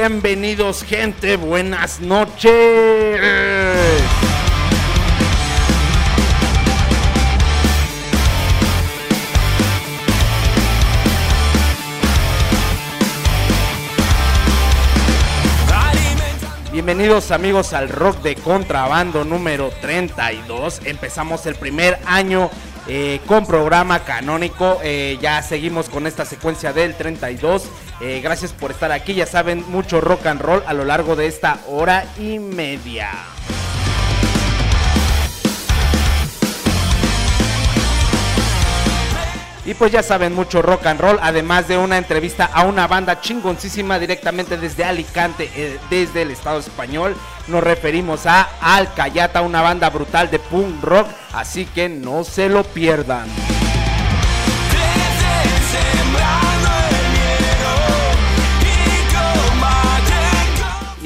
Bienvenidos gente, buenas noches. Bienvenidos amigos al Rock de Contrabando número 32. Empezamos el primer año eh, con programa canónico. Eh, ya seguimos con esta secuencia del 32. Eh, gracias por estar aquí. Ya saben, mucho rock and roll a lo largo de esta hora y media. Y pues ya saben mucho rock and roll, además de una entrevista a una banda chingoncísima directamente desde Alicante, eh, desde el Estado español. Nos referimos a Alcayata, una banda brutal de punk rock, así que no se lo pierdan.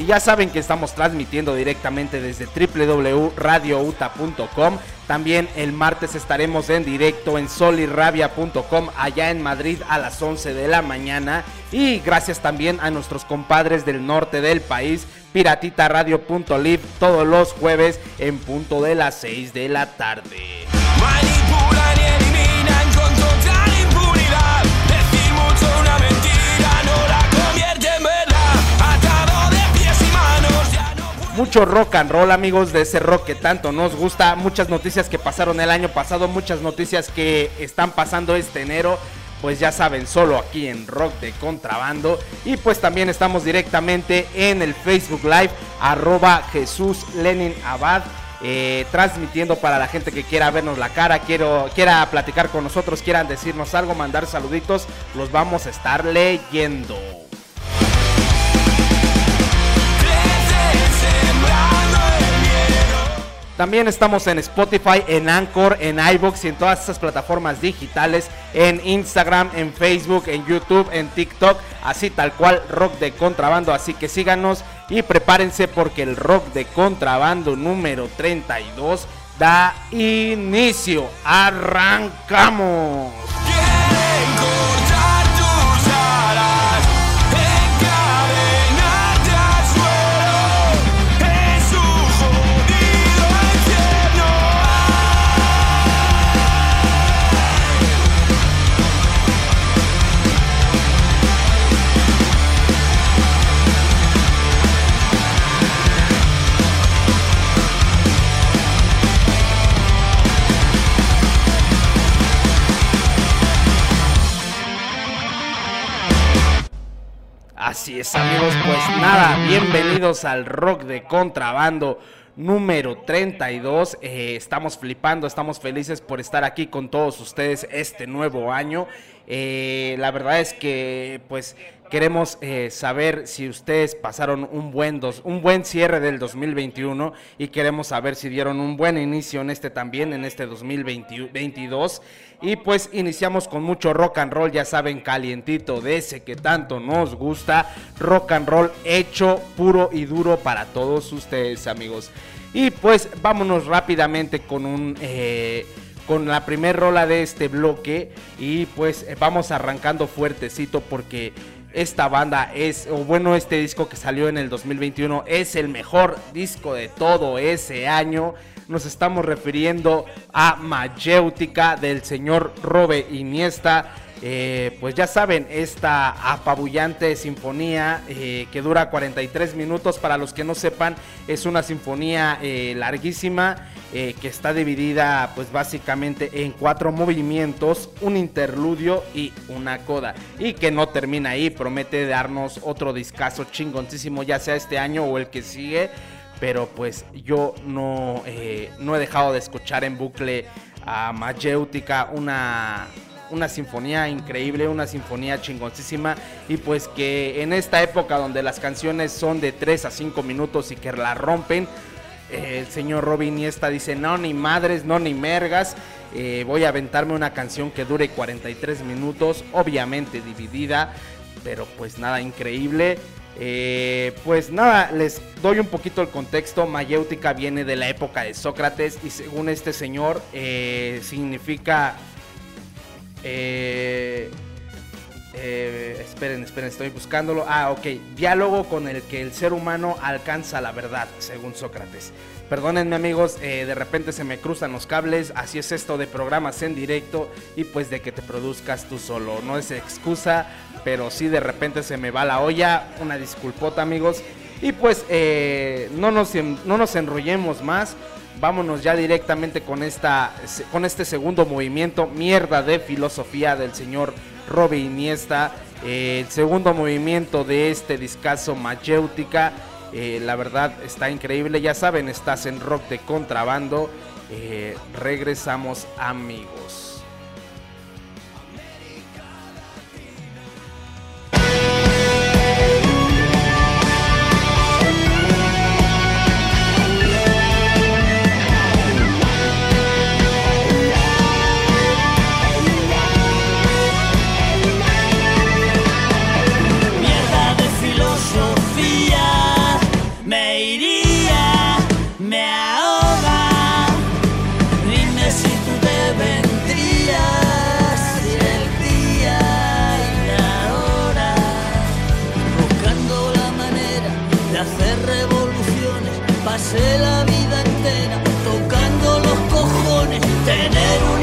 Ya saben que estamos transmitiendo directamente desde www.radiouta.com. También el martes estaremos en directo en solirrabia.com allá en Madrid a las 11 de la mañana. Y gracias también a nuestros compadres del norte del país, piratitaradio.live todos los jueves en punto de las 6 de la tarde. Mucho rock and roll, amigos, de ese rock que tanto nos gusta. Muchas noticias que pasaron el año pasado, muchas noticias que están pasando este enero. Pues ya saben, solo aquí en Rock de Contrabando. Y pues también estamos directamente en el Facebook Live, arroba Jesús Lenin Abad. eh, transmitiendo para la gente que quiera vernos la cara, quiero, quiera platicar con nosotros, quieran decirnos algo, mandar saluditos, los vamos a estar leyendo. También estamos en Spotify, en Anchor, en iBox y en todas esas plataformas digitales, en Instagram, en Facebook, en YouTube, en TikTok, así tal cual rock de contrabando. Así que síganos y prepárense porque el rock de contrabando número 32 da inicio. Arrancamos. Así es amigos, pues nada, bienvenidos al rock de contrabando número 32. Eh, estamos flipando, estamos felices por estar aquí con todos ustedes este nuevo año. Eh, la verdad es que pues queremos eh, saber si ustedes pasaron un buen, dos, un buen cierre del 2021 y queremos saber si dieron un buen inicio en este también, en este 2022. Y pues iniciamos con mucho rock and roll, ya saben, calientito de ese que tanto nos gusta. Rock and roll hecho puro y duro para todos ustedes, amigos. Y pues vámonos rápidamente con un... eh, con la primer rola de este bloque y pues vamos arrancando fuertecito porque esta banda es, o bueno, este disco que salió en el 2021 es el mejor disco de todo ese año. Nos estamos refiriendo a Mayéutica del señor Robe Iniesta. Eh, pues ya saben, esta apabullante sinfonía eh, que dura 43 minutos, para los que no sepan, es una sinfonía eh, larguísima que está dividida pues básicamente en cuatro movimientos, un interludio y una coda. Y que no termina ahí, promete darnos otro discazo chingoncísimo, ya sea este año o el que sigue. Pero pues yo no, eh, no he dejado de escuchar en bucle a Mayéutica, una, una sinfonía increíble, una sinfonía chingoncísima y pues que en esta época donde las canciones son de 3 a 5 minutos y que la rompen, eh, el señor Robin Iniesta dice, no, ni madres, no, ni mergas, eh, voy a aventarme una canción que dure 43 minutos, obviamente dividida, pero pues nada, increíble. Eh, pues nada, les doy un poquito el contexto. Mayéutica viene de la época de Sócrates y según este señor eh, significa... eh, eh, esperen, esperen, estoy buscándolo. Ah, ok. Diálogo con el que el ser humano alcanza la verdad, según Sócrates. Perdónenme amigos, eh, de repente se me cruzan los cables, así es esto de programas en directo y pues de que te produzcas tú solo. No es excusa, pero sí de repente se me va la olla. Una disculpota amigos. Y pues eh, no, nos, no nos enrollemos más. Vámonos ya directamente con, esta, con este segundo movimiento, mierda de filosofía del señor Robbie Iniesta. Eh, el segundo movimiento de este discazo Mayéutica. Eh, la verdad está increíble. Ya saben, estás en rock de contrabando. Regresamos amigos. De hacer revoluciones. Pasé la vida entera tocando los cojones, tener un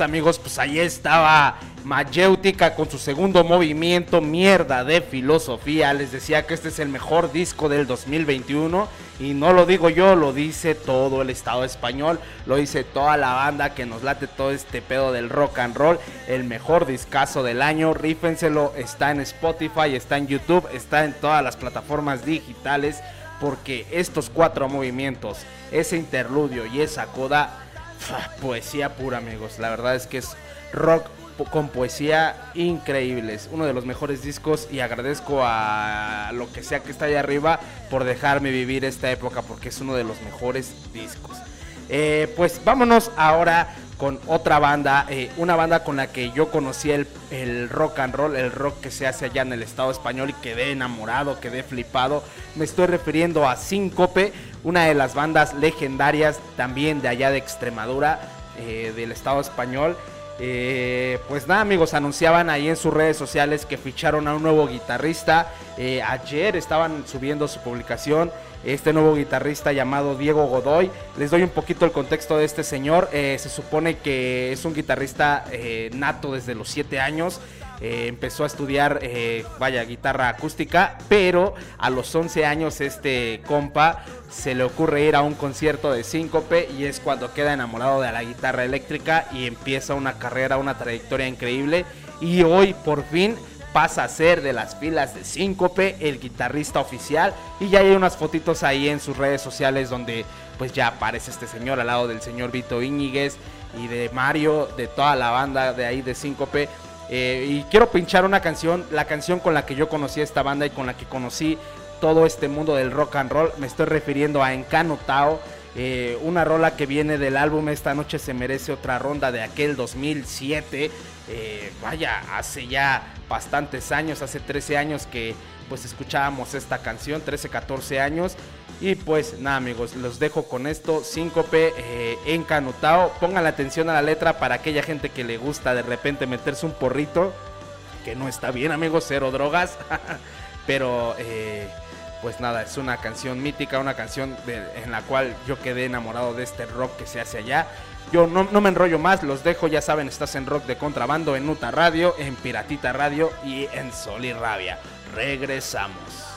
Amigos, pues ahí estaba Mayéutica con su segundo movimiento, mierda de filosofía. Les decía que este es el mejor disco del 2021 y no lo digo yo, lo dice todo el Estado español, lo dice toda la banda que nos late todo este pedo del rock and roll. El mejor discazo del año, rífenselo, está en Spotify, está en YouTube, está en todas las plataformas digitales porque estos cuatro movimientos, ese interludio y esa coda, poesía pura amigos, la verdad es que es rock con poesía increíbles, uno de los mejores discos y agradezco a lo que sea que está ahí arriba por dejarme vivir esta época porque es uno de los mejores discos. Eh, pues vámonos ahora con otra banda, eh, una banda con la que yo conocí el, el rock and roll, el rock que se hace allá en el Estado español y quedé enamorado, quedé flipado. Me estoy refiriendo a Síncope, una de las bandas legendarias también de allá de Extremadura, eh, del Estado español. Eh, pues nada amigos, anunciaban ahí en sus redes sociales que ficharon a un nuevo guitarrista. Eh, ayer estaban subiendo su publicación este nuevo guitarrista llamado Diego Godoy. Les doy un poquito el contexto de este señor. Se supone que es un guitarrista nato desde los 7 años. Eh, empezó a estudiar, eh, vaya, guitarra acústica, pero a los 11 años este compa se le ocurre ir a un concierto de síncope y es cuando queda enamorado de la guitarra eléctrica y empieza una carrera, una trayectoria increíble y hoy por fin pasa a ser de las filas de Síncope, el guitarrista oficial. Y ya hay unas fotitos ahí en sus redes sociales donde pues ya aparece este señor al lado del señor Vito Íñiguez y de Mario, de toda la banda de ahí de Síncope. Eh, y quiero pinchar una canción, la canción con la que yo conocí a esta banda y con la que conocí todo este mundo del rock and roll. Me estoy refiriendo a Encanutao. Eh, una rola que viene del álbum Esta noche se merece otra ronda de aquel 2007. Eh, vaya, hace ya bastantes años, hace 13 años que pues escuchábamos esta canción, 13, 14 años. Y pues nada amigos, los dejo con esto, síncope eh, encanutao. Pongan la atención a la letra para aquella gente que le gusta de repente meterse un porrito, que no está bien amigos, cero drogas. Pero eh, pues nada, es una canción mítica, una canción de- en la cual yo quedé enamorado de este rock que se hace allá. Yo no, no me enrollo más, los dejo, ya saben, estás en Rock de Contrabando, en Nuta Radio, en Piratita Radio y en Sol y Rabia. Regresamos.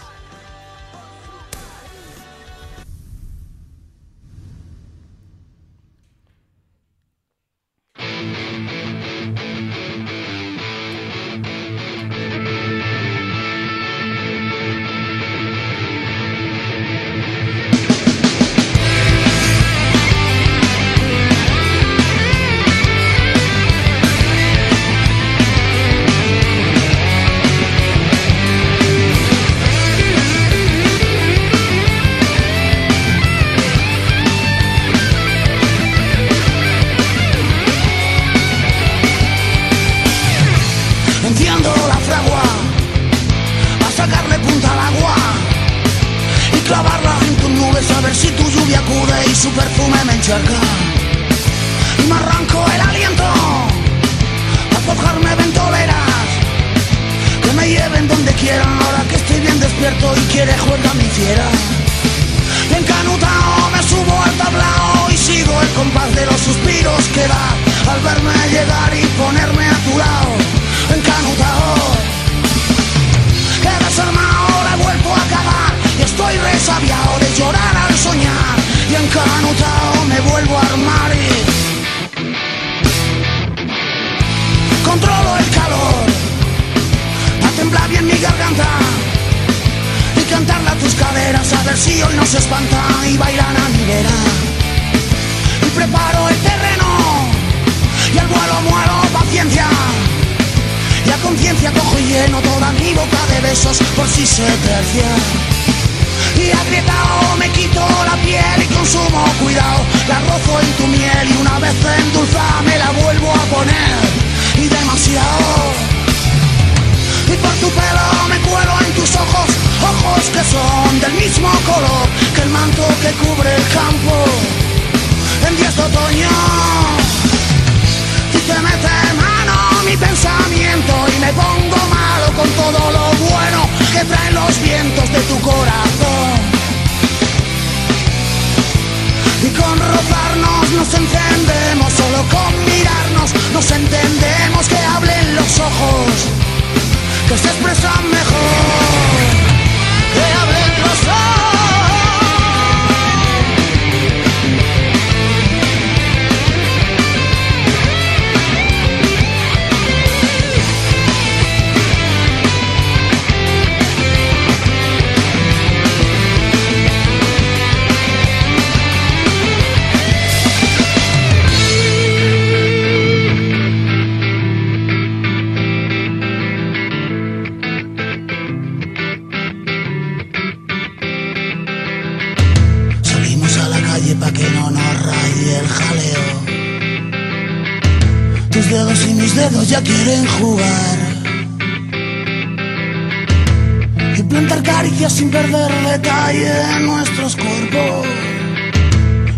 Plantar caricias sin perder detalle en nuestros cuerpos.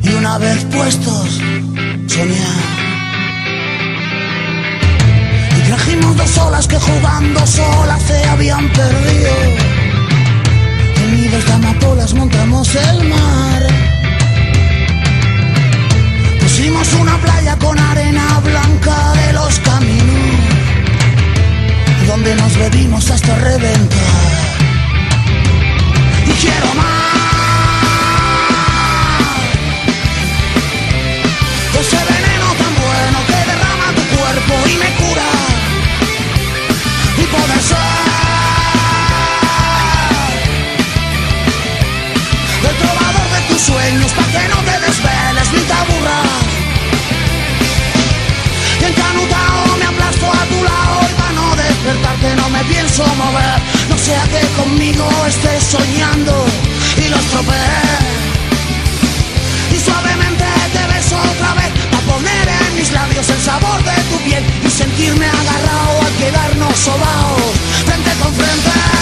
Y una vez puestos, soñar. Y trajimos dos olas que jugando solas se habían perdido. En nidos de amapolas montamos el mar. Pusimos una playa con arena blanca de los caminos, donde nos bebimos hasta reventar. Quiero más. Ese veneno tan bueno que derrama tu cuerpo y me cura. Y poder ser el trovador de tus sueños para que no pienso mover. No sea que conmigo estés soñando y lo estropees. Y suavemente te beso otra vez a poner en mis labios el sabor de tu piel y sentirme agarrado al quedarnos sobaos frente con frente.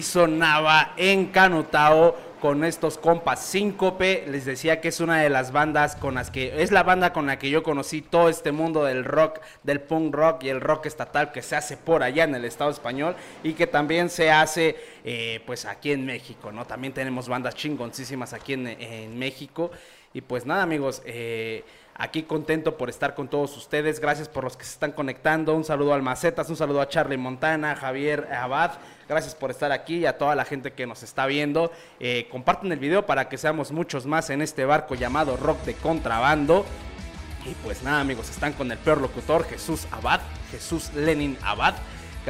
Y ahí sonaba Encanutao con estos compas Síncope. Les decía que es una de las bandas con las que es la banda con la que yo conocí todo este mundo del rock, del punk rock y el rock estatal que se hace por allá en el Estado español y que también se hace eh, pues aquí en México, ¿no? También tenemos bandas chingoncísimas aquí en, en México. Y pues nada, amigos, eh, aquí contento por estar con todos ustedes. Gracias por los que se están conectando. Un saludo al Macetas, un saludo a Charlie Montana, a Javier Abad. Gracias por estar aquí y a toda la gente que nos está viendo. Eh, compartan el video para que seamos muchos más en este barco llamado Rock de Contrabando. Y pues nada, amigos, están con el peor locutor, Jesús Abad, Jesús Lenin Abad.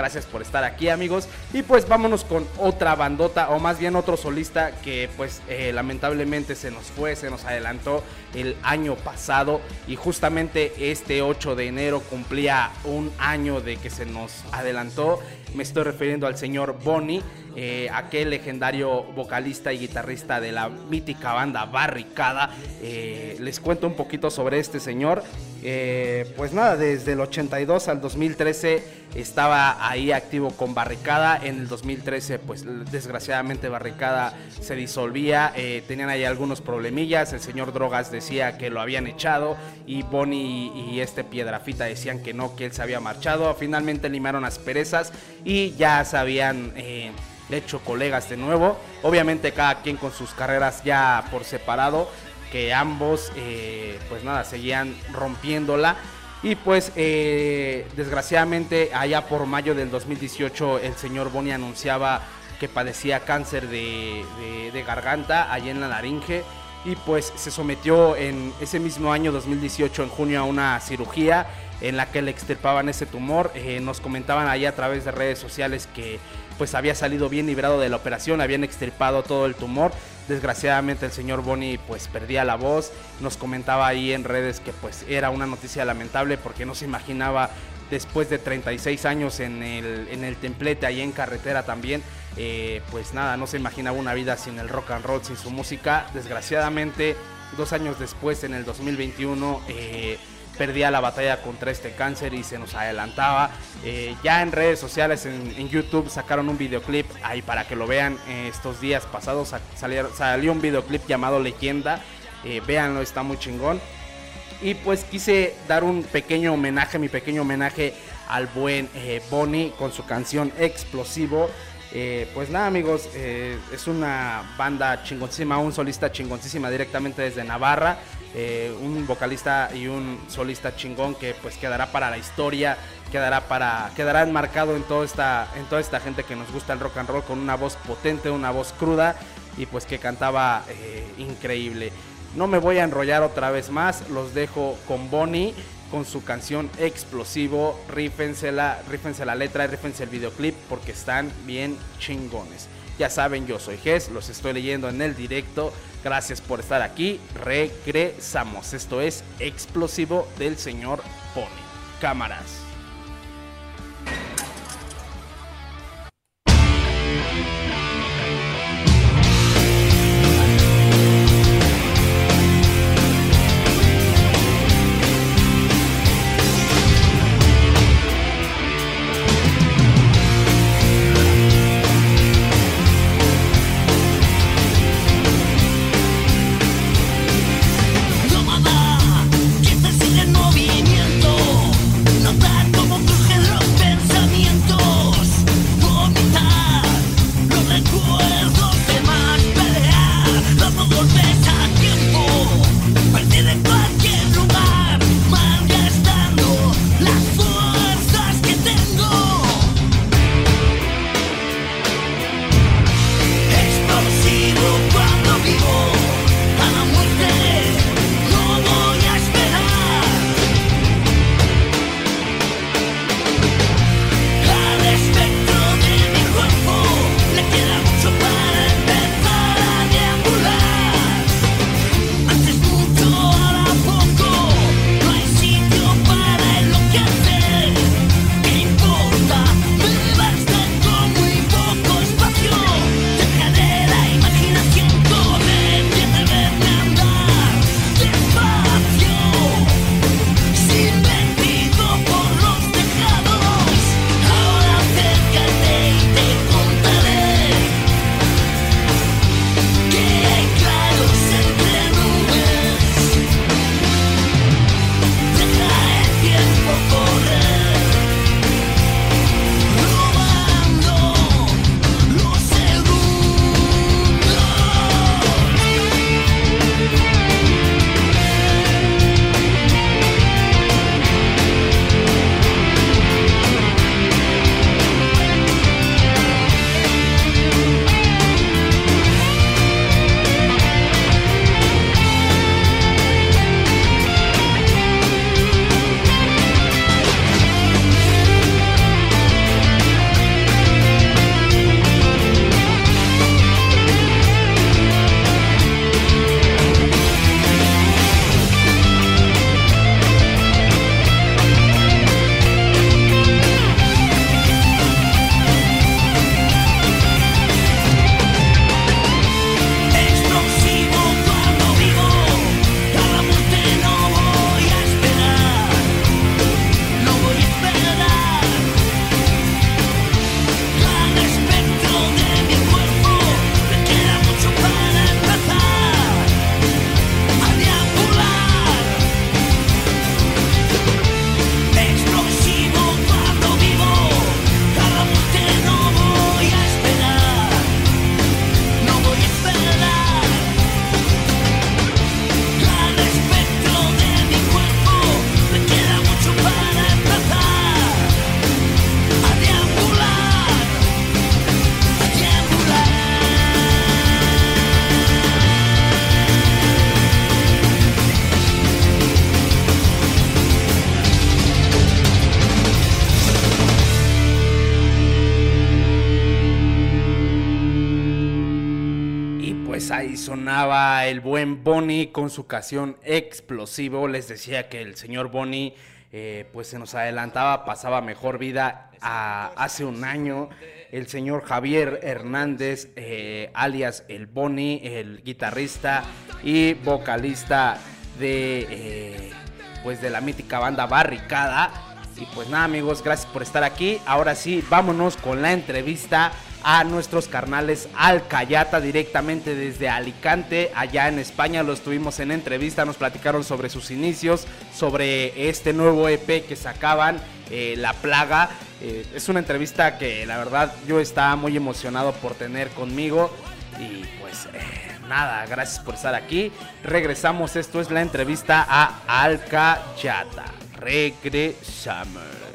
Gracias por estar aquí, amigos. Y pues vámonos con otra bandota, o más bien otro solista que pues eh, lamentablemente se nos fue, se nos adelantó el año pasado. Y justamente este 8 de enero cumplía un año de que se nos adelantó. Me estoy refiriendo al señor Bonnie, eh, aquel legendario vocalista y guitarrista de la mítica banda Barricada. Eh, les cuento un poquito sobre este señor. Eh, pues nada, desde el 82 al 2013 estaba ahí activo con Barricada. En el 2013, pues desgraciadamente Barricada se disolvía. tenían ahí algunos problemillas. El señor Drogas decía que lo habían echado. Y Bonnie y, y este Piedrafita decían que no, que él se había marchado. Finalmente limaron asperezas y ya se habían eh, hecho colegas de nuevo. Obviamente cada quien con sus carreras ya por separado que ambos eh, pues nada seguían rompiéndola y pues eh, desgraciadamente allá por mayo del 2018 el señor Boni anunciaba que padecía cáncer de, de- de garganta allí en la laringe y pues se sometió en ese mismo año 2018 en junio a una cirugía en la que le extirpaban ese tumor. Eh, nos comentaban ahí a través de redes sociales que pues había salido bien librado de la operación, habían extirpado todo el tumor. Desgraciadamente el señor Boni pues perdía la voz, nos comentaba ahí en redes que pues era una noticia lamentable porque no se imaginaba después de 36 años en el, en el templete ahí en carretera también, eh, pues nada, no se imaginaba una vida sin el rock and roll, sin su música. Desgraciadamente, dos años después, en el 2021, eh, perdía la batalla contra este cáncer y se nos adelantaba. Eh, ya en redes sociales, en, en YouTube, sacaron un videoclip ahí para que lo vean eh, estos días pasados. salió un videoclip llamado Leyenda. Eh, véanlo, está muy chingón. Y pues quise dar un pequeño homenaje, mi pequeño homenaje al buen Bonnie con su canción Explosivo. Pues nada amigos, es una banda chingoncísima, un solista chingoncísima directamente desde Navarra. Eh, un vocalista y un solista chingón que pues quedará para la historia, quedará para quedará enmarcado en toda esta en toda esta gente que nos gusta el rock and roll con una voz potente, una voz cruda y pues que cantaba eh, increíble. No me voy a enrollar otra vez más, los dejo con Bonnie con su canción Explosivo. Rífense la, rífense la letra rífense el videoclip porque están bien chingones. Ya saben, yo soy Ges, los estoy leyendo en el directo. Gracias por estar aquí. Regresamos. Esto es Explosivo del señor Pony. Cámaras. Bonnie con su canción explosivo. Les decía que el señor Bonnie eh, pues se nos adelantaba, pasaba mejor vida hace un año. El señor Javier Hernández, eh, alias el Bonnie, el guitarrista y vocalista de eh, pues de la mítica banda Barricada. Y pues nada amigos, gracias por estar aquí. Ahora sí, vámonos con la entrevista a nuestros carnales Alcayata directamente desde Alicante, allá en España. Los tuvimos en entrevista, nos platicaron sobre sus inicios, sobre este nuevo EP que sacaban, eh, La Plaga. Eh, es una entrevista que la verdad yo estaba muy emocionado por tener conmigo. Y pues eh, nada, gracias por estar aquí. Regresamos, esto es la entrevista a Alcayata. Regresamos.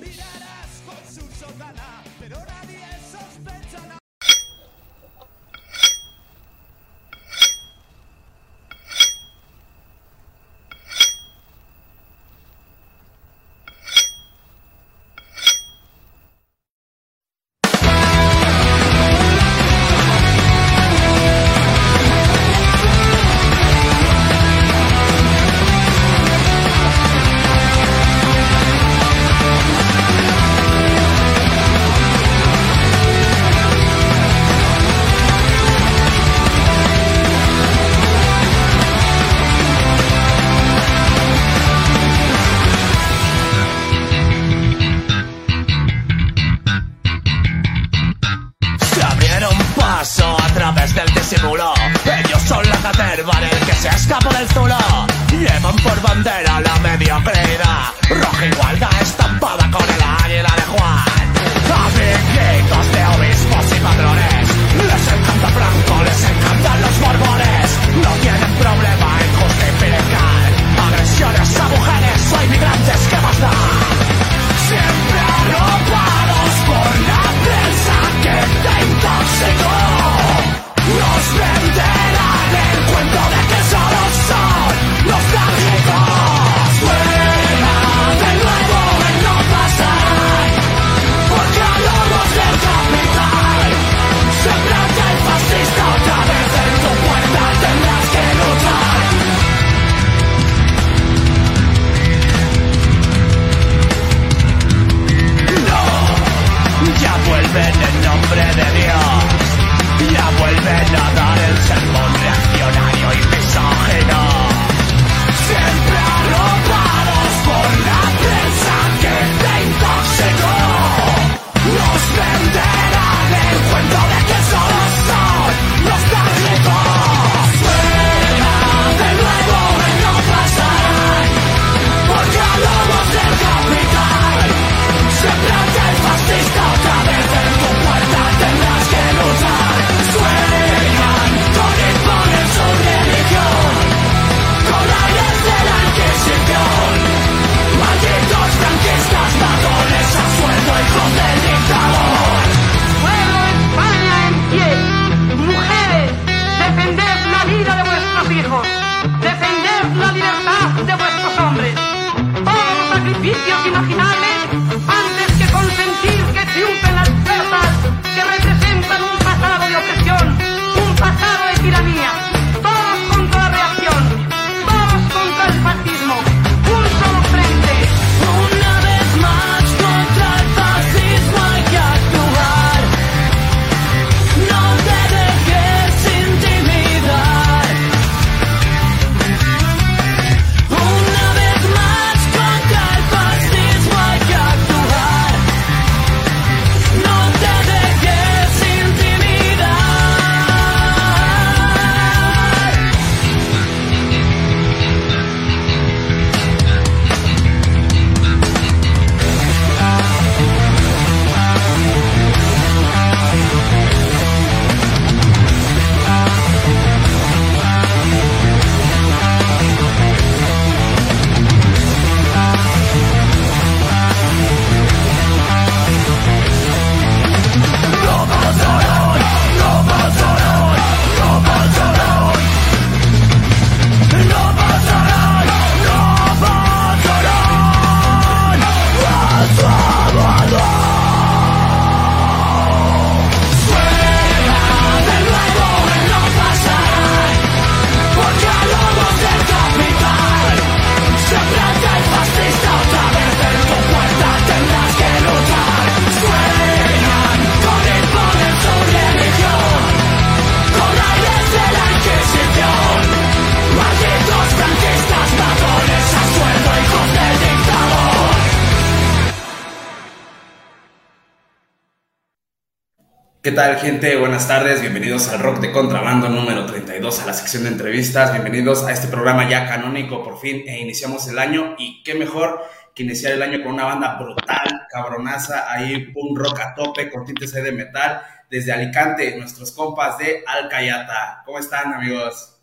Tal, gente? Buenas tardes, bienvenidos al Rock de Contrabando número 32, a la sección de entrevistas. Bienvenidos a este programa ya canónico, por fin e iniciamos el año. Y qué mejor que iniciar el año con una banda brutal, cabronaza, ahí un rock a tope, con tintes de metal, desde Alicante, nuestros compas de Alcayata. ¿Cómo están, amigos?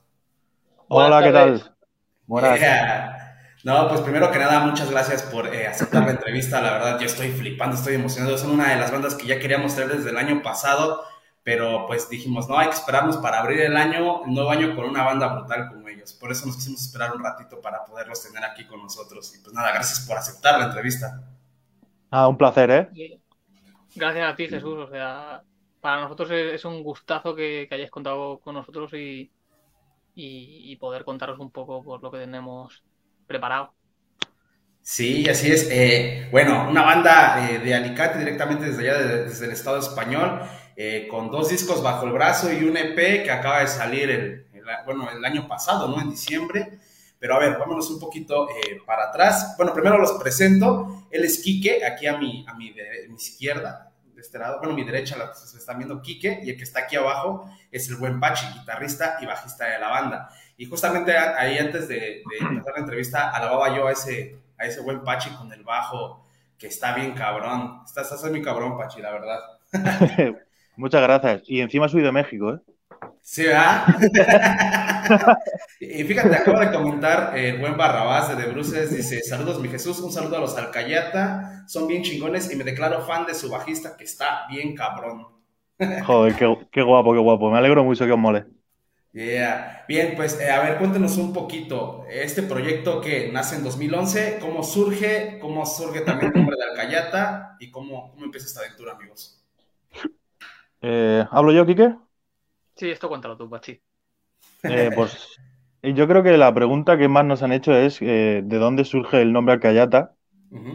Hola, ¿qué tal? Buenas. Yeah. No, pues primero que nada, muchas gracias por eh, aceptar la entrevista. La verdad, yo estoy flipando, estoy emocionado. Son una de las bandas que ya queríamos traer desde el año pasado, pero pues dijimos, no, hay que esperarnos para abrir el año, el nuevo año con una banda brutal como ellos. Por eso nos quisimos esperar un ratito para poderlos tener aquí con nosotros. Y pues nada, gracias por aceptar la entrevista. Ah, un placer, ¿eh? Gracias a ti, Jesús. O sea, para nosotros es, es un gustazo que, que hayáis contado con nosotros y, y, y poder contaros un poco por lo que tenemos preparado. Sí, así es. Eh, bueno, una banda eh, de Alicante directamente desde allá, de- desde el Estado español, eh, con dos discos bajo el brazo y un EP que acaba de salir el, bueno, el año pasado, ¿no? En diciembre. Pero a ver, vámonos un poquito para atrás. Bueno, primero los presento. Él es Quique, aquí a mi, a mi, izquierda, de este lado. Bueno, mi derecha, la se están viendo Quique, y el que está aquí abajo es el buen Pachi, guitarrista y bajista de la banda. Y justamente ahí antes de, de empezar la entrevista, alababa yo a ese, a ese buen Pachi con el bajo, que está bien cabrón. Estás, estás muy cabrón, Pachi, la verdad. Muchas gracias. Y encima soy de México, ¿eh? Sí, ¿verdad? y fíjate, acabo de comentar eh, el buen Barrabás de De Bruces, dice, saludos mi Jesús, un saludo a los Alcayata, son bien chingones y me declaro fan de su bajista que está bien cabrón. Joder, qué, qué guapo, qué guapo. Me alegro mucho que os mole. Yeah. Bien, pues eh, a ver, cuéntenos un poquito, este proyecto que nace en 2011, ¿cómo surge? ¿Cómo surge también el nombre de Alcayata? ¿Y cómo, cómo empieza esta aventura, amigos? Eh, ¿hablo yo, Quique? Sí, esto cuéntalo tú, Pachi. Eh, pues yo creo que la pregunta que más nos han hecho es eh, ¿de dónde surge el nombre Alcayata?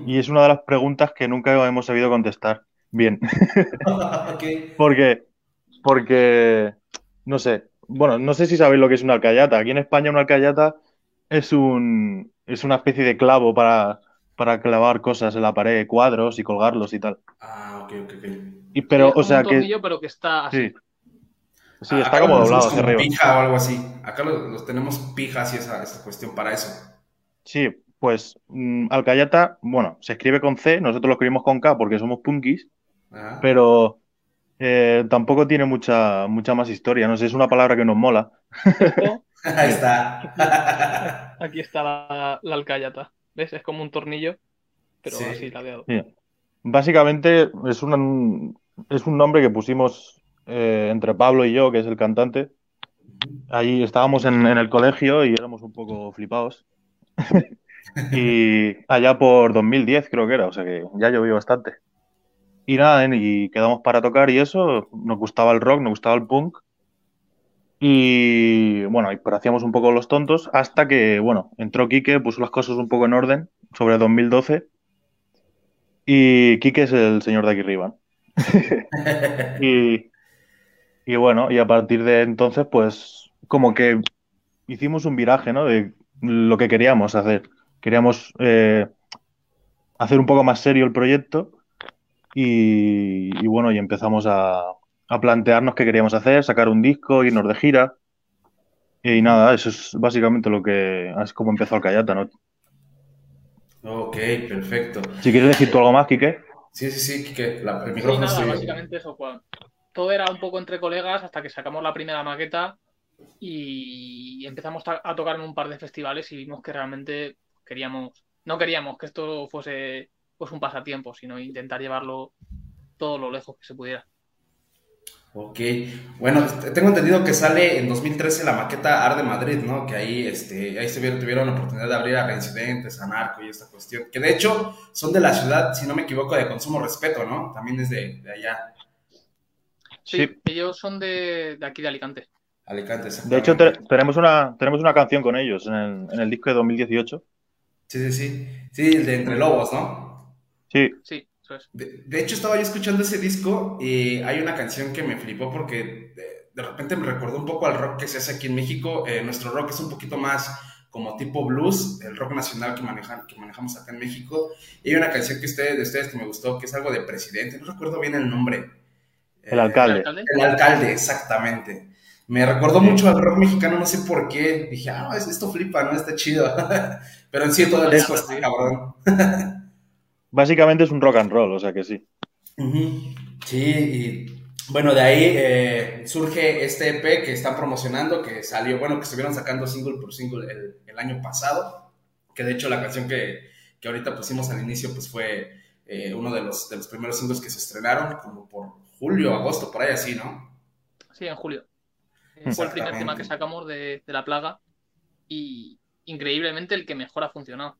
Y es una de las preguntas que nunca hemos sabido contestar bien. Ok. Porque, porque, no sé, bueno, no sé si sabéis lo que es una alcayata. Aquí en España una alcayata es un, es una especie de clavo para, para clavar cosas en la pared, cuadros y colgarlos y tal. Ah, ok, ok, ok. Y, pero, Sí, o sea un que, tornillo, pero que está así. sí, sí, Ah, está acá como doblado hacia arriba. pija o algo así. Acá los, los tenemos pijas y esa, esa cuestión para eso. Sí, pues mm, alcayata, bueno, se escribe con C, nosotros lo escribimos con K porque somos punkis, Ajá. pero eh, tampoco tiene mucha, mucha más historia. No sé, es una palabra que nos mola. Ahí está. aquí está la, la alcayata. ¿Ves? Es como un tornillo, pero Sí. así ladeado. Sí. Básicamente es un, es un nombre que pusimos eh, entre Pablo y yo, que es el cantante. Allí estábamos en, en el colegio y éramos un poco flipados. Y allá por 2010 creo que era, o sea que ya llovió bastante. Y nada, ¿eh? y quedamos para tocar y eso, nos gustaba el rock, nos gustaba el punk. Y bueno, y pero hacíamos un poco los tontos hasta que, bueno, entró Quique, puso las cosas un poco en orden sobre 2012. Y Quique es el señor de aquí arriba. ¿no? Y, y bueno, y a partir de entonces, pues como que hicimos un viraje, ¿no? De lo que queríamos hacer. Queríamos eh, hacer un poco más serio el proyecto y, y bueno, y empezamos a, a plantearnos qué queríamos hacer, sacar un disco, irnos de gira. Y nada, eso es básicamente lo que es como empezó Alcayata, ¿no? Ok, perfecto. Si quieres decir tú algo más, Quique. Sí, sí, sí, que la, el Sí, micrófono nada, tuyo. básicamente eso, Juan. Todo era un poco entre colegas hasta que sacamos la primera maqueta y empezamos a, a tocar en un par de festivales y vimos que realmente queríamos, no queríamos que esto fuese pues un pasatiempo, sino intentar llevarlo todo lo lejos que se pudiera. Ok, bueno, tengo entendido que sale en 2013 la maqueta Arde Madrid, ¿no? Que ahí, este, ahí se vieron, tuvieron la oportunidad de abrir a Reincidentes, a Narco y esta cuestión. Que de hecho son de la ciudad, si no me equivoco, de Consumo Respeto, ¿no? También es de, de allá, Sí, Sí. ellos son de, de aquí de Alicante. Alicante. De hecho, te- tenemos una, tenemos una canción con ellos en el, en el disco de 2018. Sí, sí, sí. Sí, el de Entre Lobos, ¿no? Sí, Sí, eso es. De, de hecho, estaba yo escuchando ese disco y hay una canción que me flipó porque de, de repente me recordó un poco al rock que se hace aquí en México. Eh, nuestro rock es un poquito más como tipo blues, el rock nacional que, manejan, que manejamos acá en México. Y hay una canción que ustedes, de ustedes que me gustó, que es algo de presidente, no recuerdo bien el nombre. El Eh, alcalde. El alcalde, exactamente. Me recordó mucho al rock mexicano, no sé por qué. Dije, ah, es- esto flipa, ¿no? Está chido. Pero en sí todo el disco está cabrón. Básicamente es un rock and roll, o sea que sí. Sí, y bueno, de ahí eh, surge este EP que están promocionando, que salió, bueno, que estuvieron sacando single por single el, el año pasado, que de hecho la canción que, que ahorita pusimos al inicio, pues fue eh, uno de los, de los primeros singles que se estrenaron, como por julio, agosto, por ahí así, ¿no? Sí, en julio. Eh, Fue el primer tema que sacamos de, de la plaga y increíblemente el que mejor ha funcionado.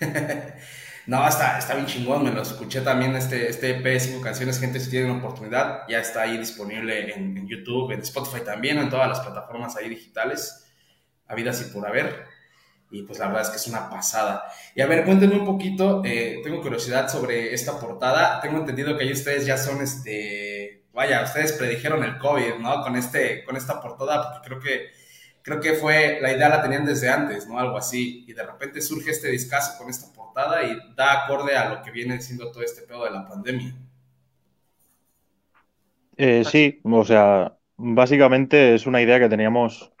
No, está, está bien chingón, me lo escuché también este, este EP cinco canciones, gente si tienen oportunidad, ya está ahí disponible en, en YouTube, en Spotify también, en todas las plataformas ahí digitales, habidas y por haber, y pues la verdad es que es una pasada. Y a ver, cuéntenme un poquito, eh, tengo curiosidad sobre esta portada, tengo entendido que ahí ustedes ya son este, vaya, ustedes predijeron el COVID, ¿no? Con, este, con esta portada, porque creo que creo que fue, la idea la tenían desde antes, ¿no? Algo así. Y de repente surge este discazo con esta portada y da acorde a lo que viene siendo todo este pedo de la pandemia. Eh, sí, o sea, básicamente es una idea que teníamos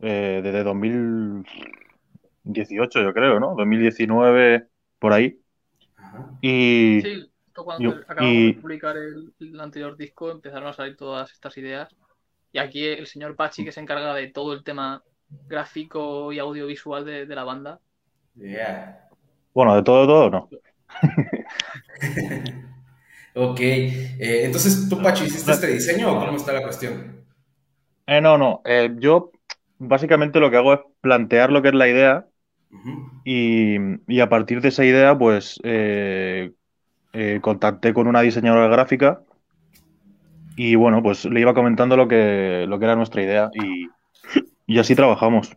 eh, desde 2018, yo creo, ¿no? 2019, por ahí. Ajá. Y Sí, esto cuando Yo- acabamos y- de publicar el, el anterior disco empezaron a salir todas estas ideas. Y aquí el señor Pachi, que se encarga de todo el tema gráfico y audiovisual de, de la banda. Yeah. Bueno, de todo, todo, no. Ok. Eh, entonces, ¿tú, Pachi, hiciste este diseño o cómo está la cuestión? Eh, no, no. eh, yo básicamente lo que hago es plantear lo que es la idea y, y a partir de esa idea, pues eh, contacté con una diseñadora gráfica y bueno, pues le iba comentando lo que, lo que era nuestra idea y, y así trabajamos.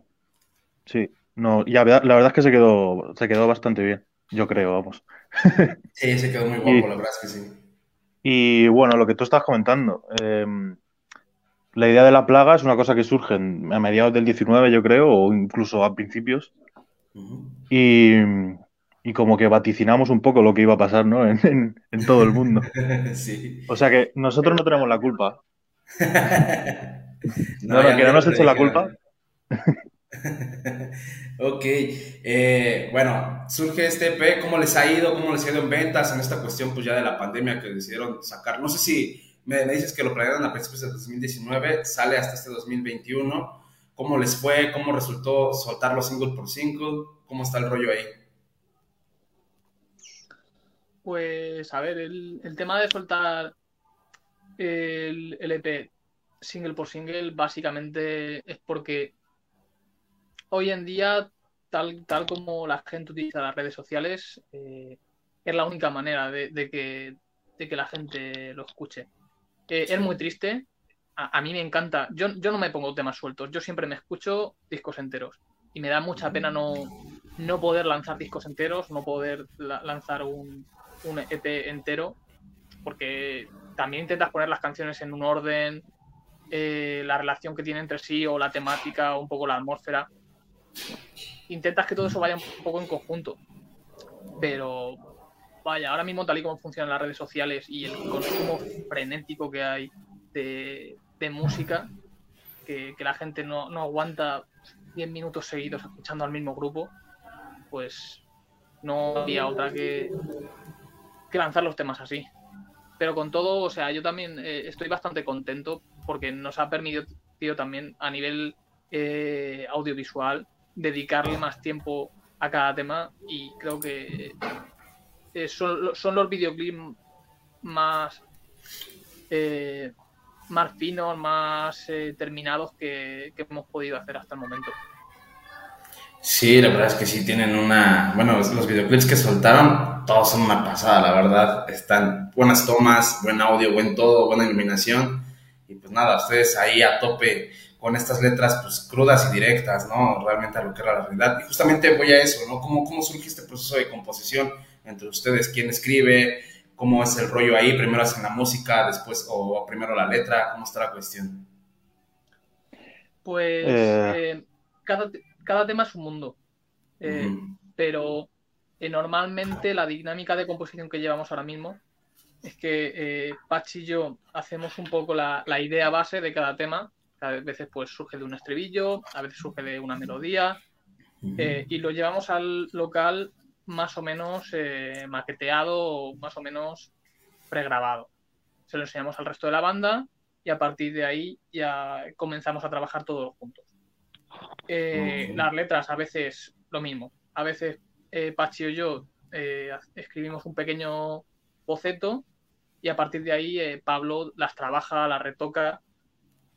Sí, no, y la verdad, la verdad es que se quedó, se quedó bastante bien, yo creo, vamos. Sí, se quedó muy Y- guapo, la verdad es que sí. Y bueno, lo que tú estás comentando, em, la idea de la plaga es una cosa que surge a mediados del 19, yo creo, o incluso a principios. Y, y como que vaticinamos un poco lo que iba a pasar, ¿no? En, en- en todo el mundo. sí. O sea que nosotros no tenemos la culpa. No, no, que no nos eche la culpa. ok, eh, bueno, surge este EP, ¿cómo les ha ido? ¿Cómo les ha ido en ventas en esta cuestión pues ya de la pandemia que decidieron sacar? No sé si me, dices que lo planearon a principios del 2019, sale hasta este 2021. ¿Cómo les fue? ¿Cómo resultó soltarlo single por single? ¿Cómo está el rollo ahí? Pues, a ver, el, el tema de soltar el, el EP single por single básicamente es porque hoy en día, tal, tal como la gente utiliza las redes sociales, eh, es la única manera de, de que, de que la gente lo escuche. Eh, es muy triste. A, a mí me encanta. Yo, yo no me pongo temas sueltos. Yo siempre me escucho discos enteros. Y me da mucha pena no, no poder lanzar discos enteros, no poder la- lanzar un, un EP entero, porque también intentas poner las canciones en un orden, eh, la relación que tiene entre sí o la temática, un poco la atmósfera. Intentas que todo eso vaya un poco en conjunto. Pero vaya, ahora mismo tal y como funcionan las redes sociales y el consumo frenético que hay de, música, que, la gente no, aguanta 10 minutos seguidos escuchando al mismo grupo, pues no había otra que, lanzar los temas así. Pero con todo, o sea, yo también eh, estoy bastante contento porque nos ha permitido también a nivel eh, audiovisual dedicarle más tiempo a cada tema y creo que eh, son, los videoclips más eh, más finos, más eh, terminados que, que hemos podido hacer hasta el momento. Sí, la verdad es que sí tienen una. Bueno, los videoclips que soltaron, todos son una pasada, la verdad. Están buenas tomas, buen audio, buen todo, buena iluminación. Y pues nada, ustedes ahí a tope con estas letras pues crudas y directas, ¿no? Realmente a lo que era la realidad. Y justamente voy a eso, ¿no? ¿Cómo, cómo surge este proceso de composición entre ustedes? ¿Quién escribe? ¿Cómo es el rollo ahí? ¿Primero hacen la música, después, o primero la letra? ¿Cómo está la cuestión? Pues Eh. eh, cada, cada tema es un mundo. Eh, pero eh, normalmente la dinámica de composición que llevamos ahora mismo es que eh, Pachi y yo hacemos un poco la, la idea base de cada tema. A veces pues surge de un estribillo, a veces surge de una melodía, eh, y lo llevamos al local más o menos eh, maqueteado o más o menos pregrabado. Se lo enseñamos al resto de la banda y a partir de ahí ya comenzamos a trabajar todos juntos. Eh. Las letras a veces lo mismo. A veces Pachi o yo escribimos un pequeño boceto y a partir de ahí Pablo las trabaja, las retoca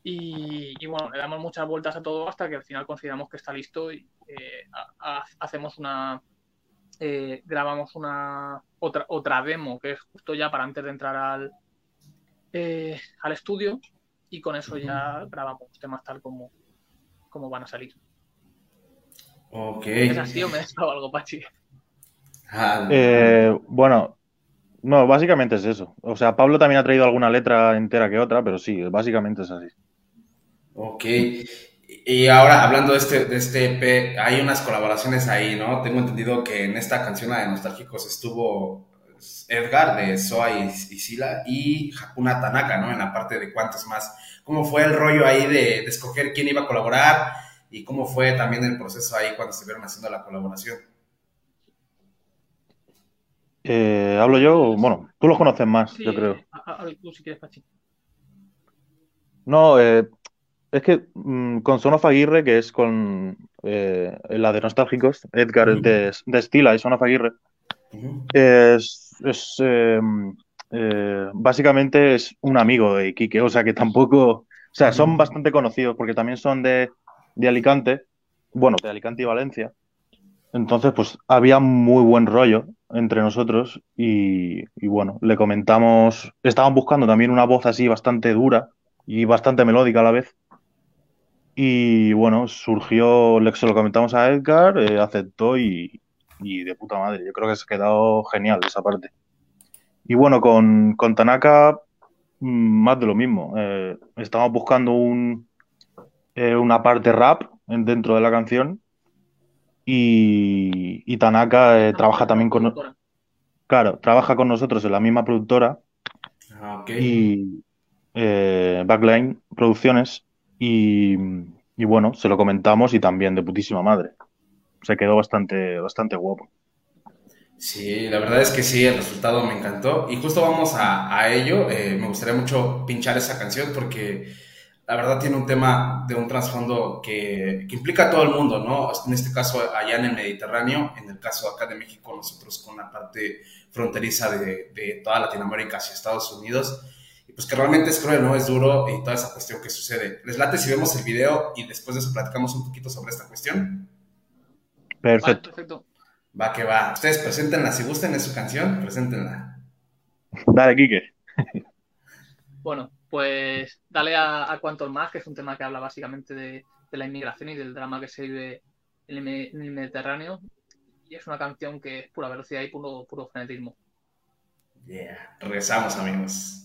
y, y, bueno, le damos muchas vueltas a todo hasta que al final consideramos que está listo y eh, ha- ha- hacemos una eh, grabamos una otra otra demo que es justo ya para antes de entrar al eh, al estudio y con eso ya grabamos temas tal como como van a salir. Ok. ¿Es así o me he dejado algo, Pachi? Ah, Eh, bueno, no, básicamente es eso. O sea, Pablo también ha traído alguna letra entera que otra, pero sí, básicamente es así. Ok. Y ahora, hablando de este, de este EP, hay unas colaboraciones ahí, ¿no? Tengo entendido que en esta canción la de Nostálgicos estuvo Edgar de Soa y, y Sila y Hakuna Tanaka, ¿no? En la parte de cuántos más. ¿Cómo fue el rollo ahí de, de escoger quién iba a colaborar y cómo fue también el proceso ahí cuando estuvieron haciendo la colaboración? Eh, ¿hablo yo? Bueno, tú los conoces más, Sí, yo creo. a- a- si quieres, Pachi. No, eh, es que mm, con Son of Aguirre, que es con eh, la de Nostálgicos, Edgar de, de Stila y Son of Aguirre, es, es, eh, eh, básicamente es un amigo de Iquique, o sea que tampoco, o sea, son bastante conocidos porque también son de, de Alicante, bueno, de Alicante y Valencia. Entonces, pues había muy buen rollo entre nosotros y, y bueno, le comentamos, estaban buscando también una voz así bastante dura y bastante melódica a la vez. Y bueno, surgió, se lo comentamos a Edgar, eh, aceptó y, y de puta madre. Yo creo que se ha quedado genial esa parte. Y bueno, con, con Tanaka, mm, más de lo mismo. Eh, estamos buscando un, eh, una parte rap en- dentro de la canción. Y, y Tanaka trabaja también con, no- Productora. claro, trabaja con nosotros en la misma productora Ah, ok. y Backline Producciones y, bueno, se lo comentamos y también de putísima madre. Se quedó bastante, bastante guapo. Sí, la verdad es que sí, el resultado me encantó. Y justo vamos a, a ello. Eh, me gustaría mucho pinchar esa canción porque la verdad tiene un tema de un trasfondo que, que implica a todo el mundo, ¿no? En este caso allá en el Mediterráneo, en el caso acá de México, nosotros con la parte fronteriza de, de toda Latinoamérica hacia Estados Unidos. Pues que realmente es cruel, ¿no? Es duro y toda esa cuestión que sucede. ¿Les late si vemos el video y después de eso platicamos un poquito sobre esta cuestión? Perfecto. perfecto. Va que va. Ustedes preséntenla, si gusten es su canción, preséntenla. Dale, Quique. Bueno, pues dale a, a Quantum Más, que es un tema que habla básicamente de, de la inmigración y del drama que se vive en el, Me- en el Mediterráneo. Y es una canción que es pura velocidad y puro, puro frenetismo. Yeah. Regresamos, amigos.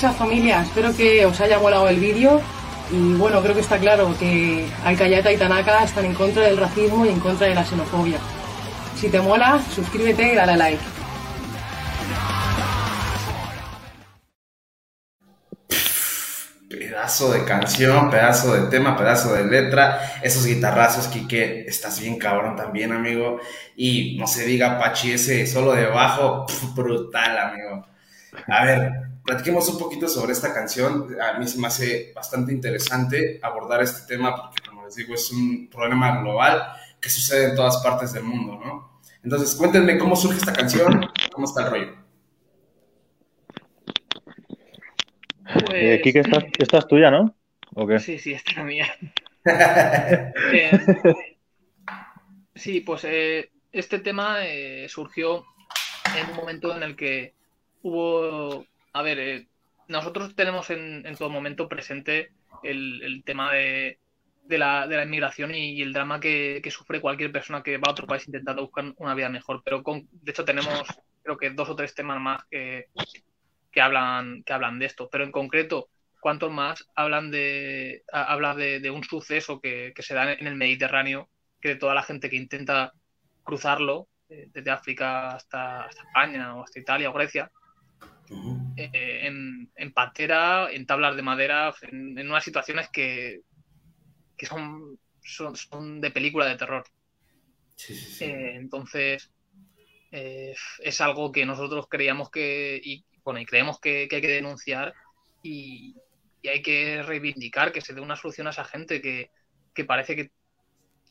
¿Qué pasa familia? Espero que os haya molado el vídeo y bueno, creo que está claro que Alcayata y Tanaka están en contra del racismo y en contra de la xenofobia. Si te mola, suscríbete y dale like. Pedazo de canción, pedazo de tema, pedazo de letra. Esos guitarrazos, Quique, estás bien cabrón también, amigo. Y no se diga, Pachi, ese solo de bajo, brutal, amigo. A ver, platiquemos un poquito sobre esta canción. A mí se me hace bastante interesante abordar este tema porque, como les digo, es un problema global que sucede en todas partes del mundo, ¿no? Entonces, cuéntenme cómo surge esta canción, cómo está el rollo. Eh, Pues, Kike, esta, esta es tuya, ¿no? ¿O qué? Sí, sí, esta es la mía. Eh, sí, pues eh, este tema eh, surgió en un momento en el que hubo, a ver, eh, nosotros tenemos en, en todo momento presente el, tema de, la, de inmigración y, el drama que, sufre cualquier persona que va a otro país intentando buscar una vida mejor. Pero con, de hecho tenemos creo que dos o tres temas más que, hablan, que hablan de esto. Pero en concreto, ¿cuántos más hablan de, a- habla de, de un suceso que, que se da en el Mediterráneo, que de toda la gente que intenta cruzarlo, eh, desde África hasta, hasta España o hasta Italia o Grecia, eh, en, en patera, en tablas de madera, en, en unas situaciones que, que son, son, son de película de terror. Sí, sí, sí. Eh, entonces, eh, es algo que nosotros creíamos que, y, bueno, y creemos que, que hay que denunciar y, y hay que reivindicar que se dé una solución a esa gente que, que parece que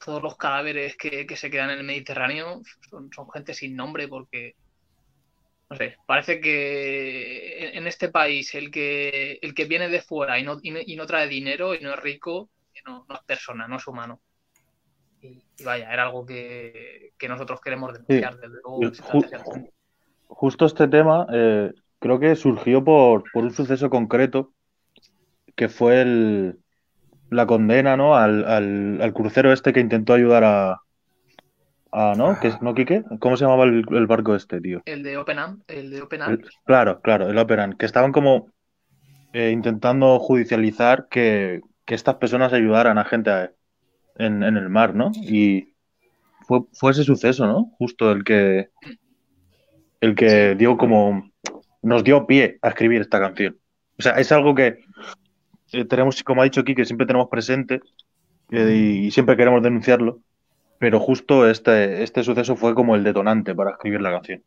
todos los cadáveres que, que se quedan en el Mediterráneo son, son gente sin nombre porque, no sé, parece que en, este país el que, el que viene de fuera y no, y no, trae dinero y no es rico, no, no es persona, no es humano. Y, y vaya, era algo que, que nosotros queremos denunciar, desde luego. Ju-. Justo este tema eh, creo que surgió por, por un suceso concreto que fue el, la condena, ¿no? Al, al, al crucero este que intentó ayudar a, a ¿no? ¿Que es, ¿no, Quique? ¿Cómo se llamaba el, el barco este, tío? El de Open Am, el de Open El- Am, claro, claro, el Operan, que estaban como eh, intentando judicializar que, que estas personas ayudaran a gente a- en, en el mar, ¿no? Y fue, fue ese suceso, ¿no? Justo el que el que dio como nos dio pie a escribir esta canción. O sea, es algo que eh, tenemos, como ha dicho aquí, que siempre tenemos presente eh, y, y siempre queremos denunciarlo, pero justo este, este suceso fue como el detonante para escribir la canción.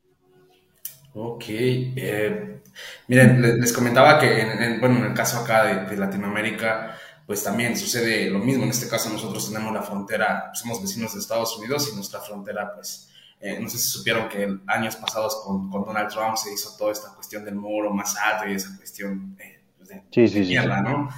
Ok, eh, miren, le- les comentaba que en, en- bueno, en el caso acá de, de Latinoamérica, pues también sucede lo mismo. En este caso nosotros tenemos la frontera, pues, somos vecinos de Estados Unidos y nuestra frontera, pues, eh, no sé si supieron que años pasados con, con Donald Trump se hizo toda esta cuestión del muro más alto y esa cuestión eh, pues, de, Sí, sí, de sí, mierda, sí. ¿no?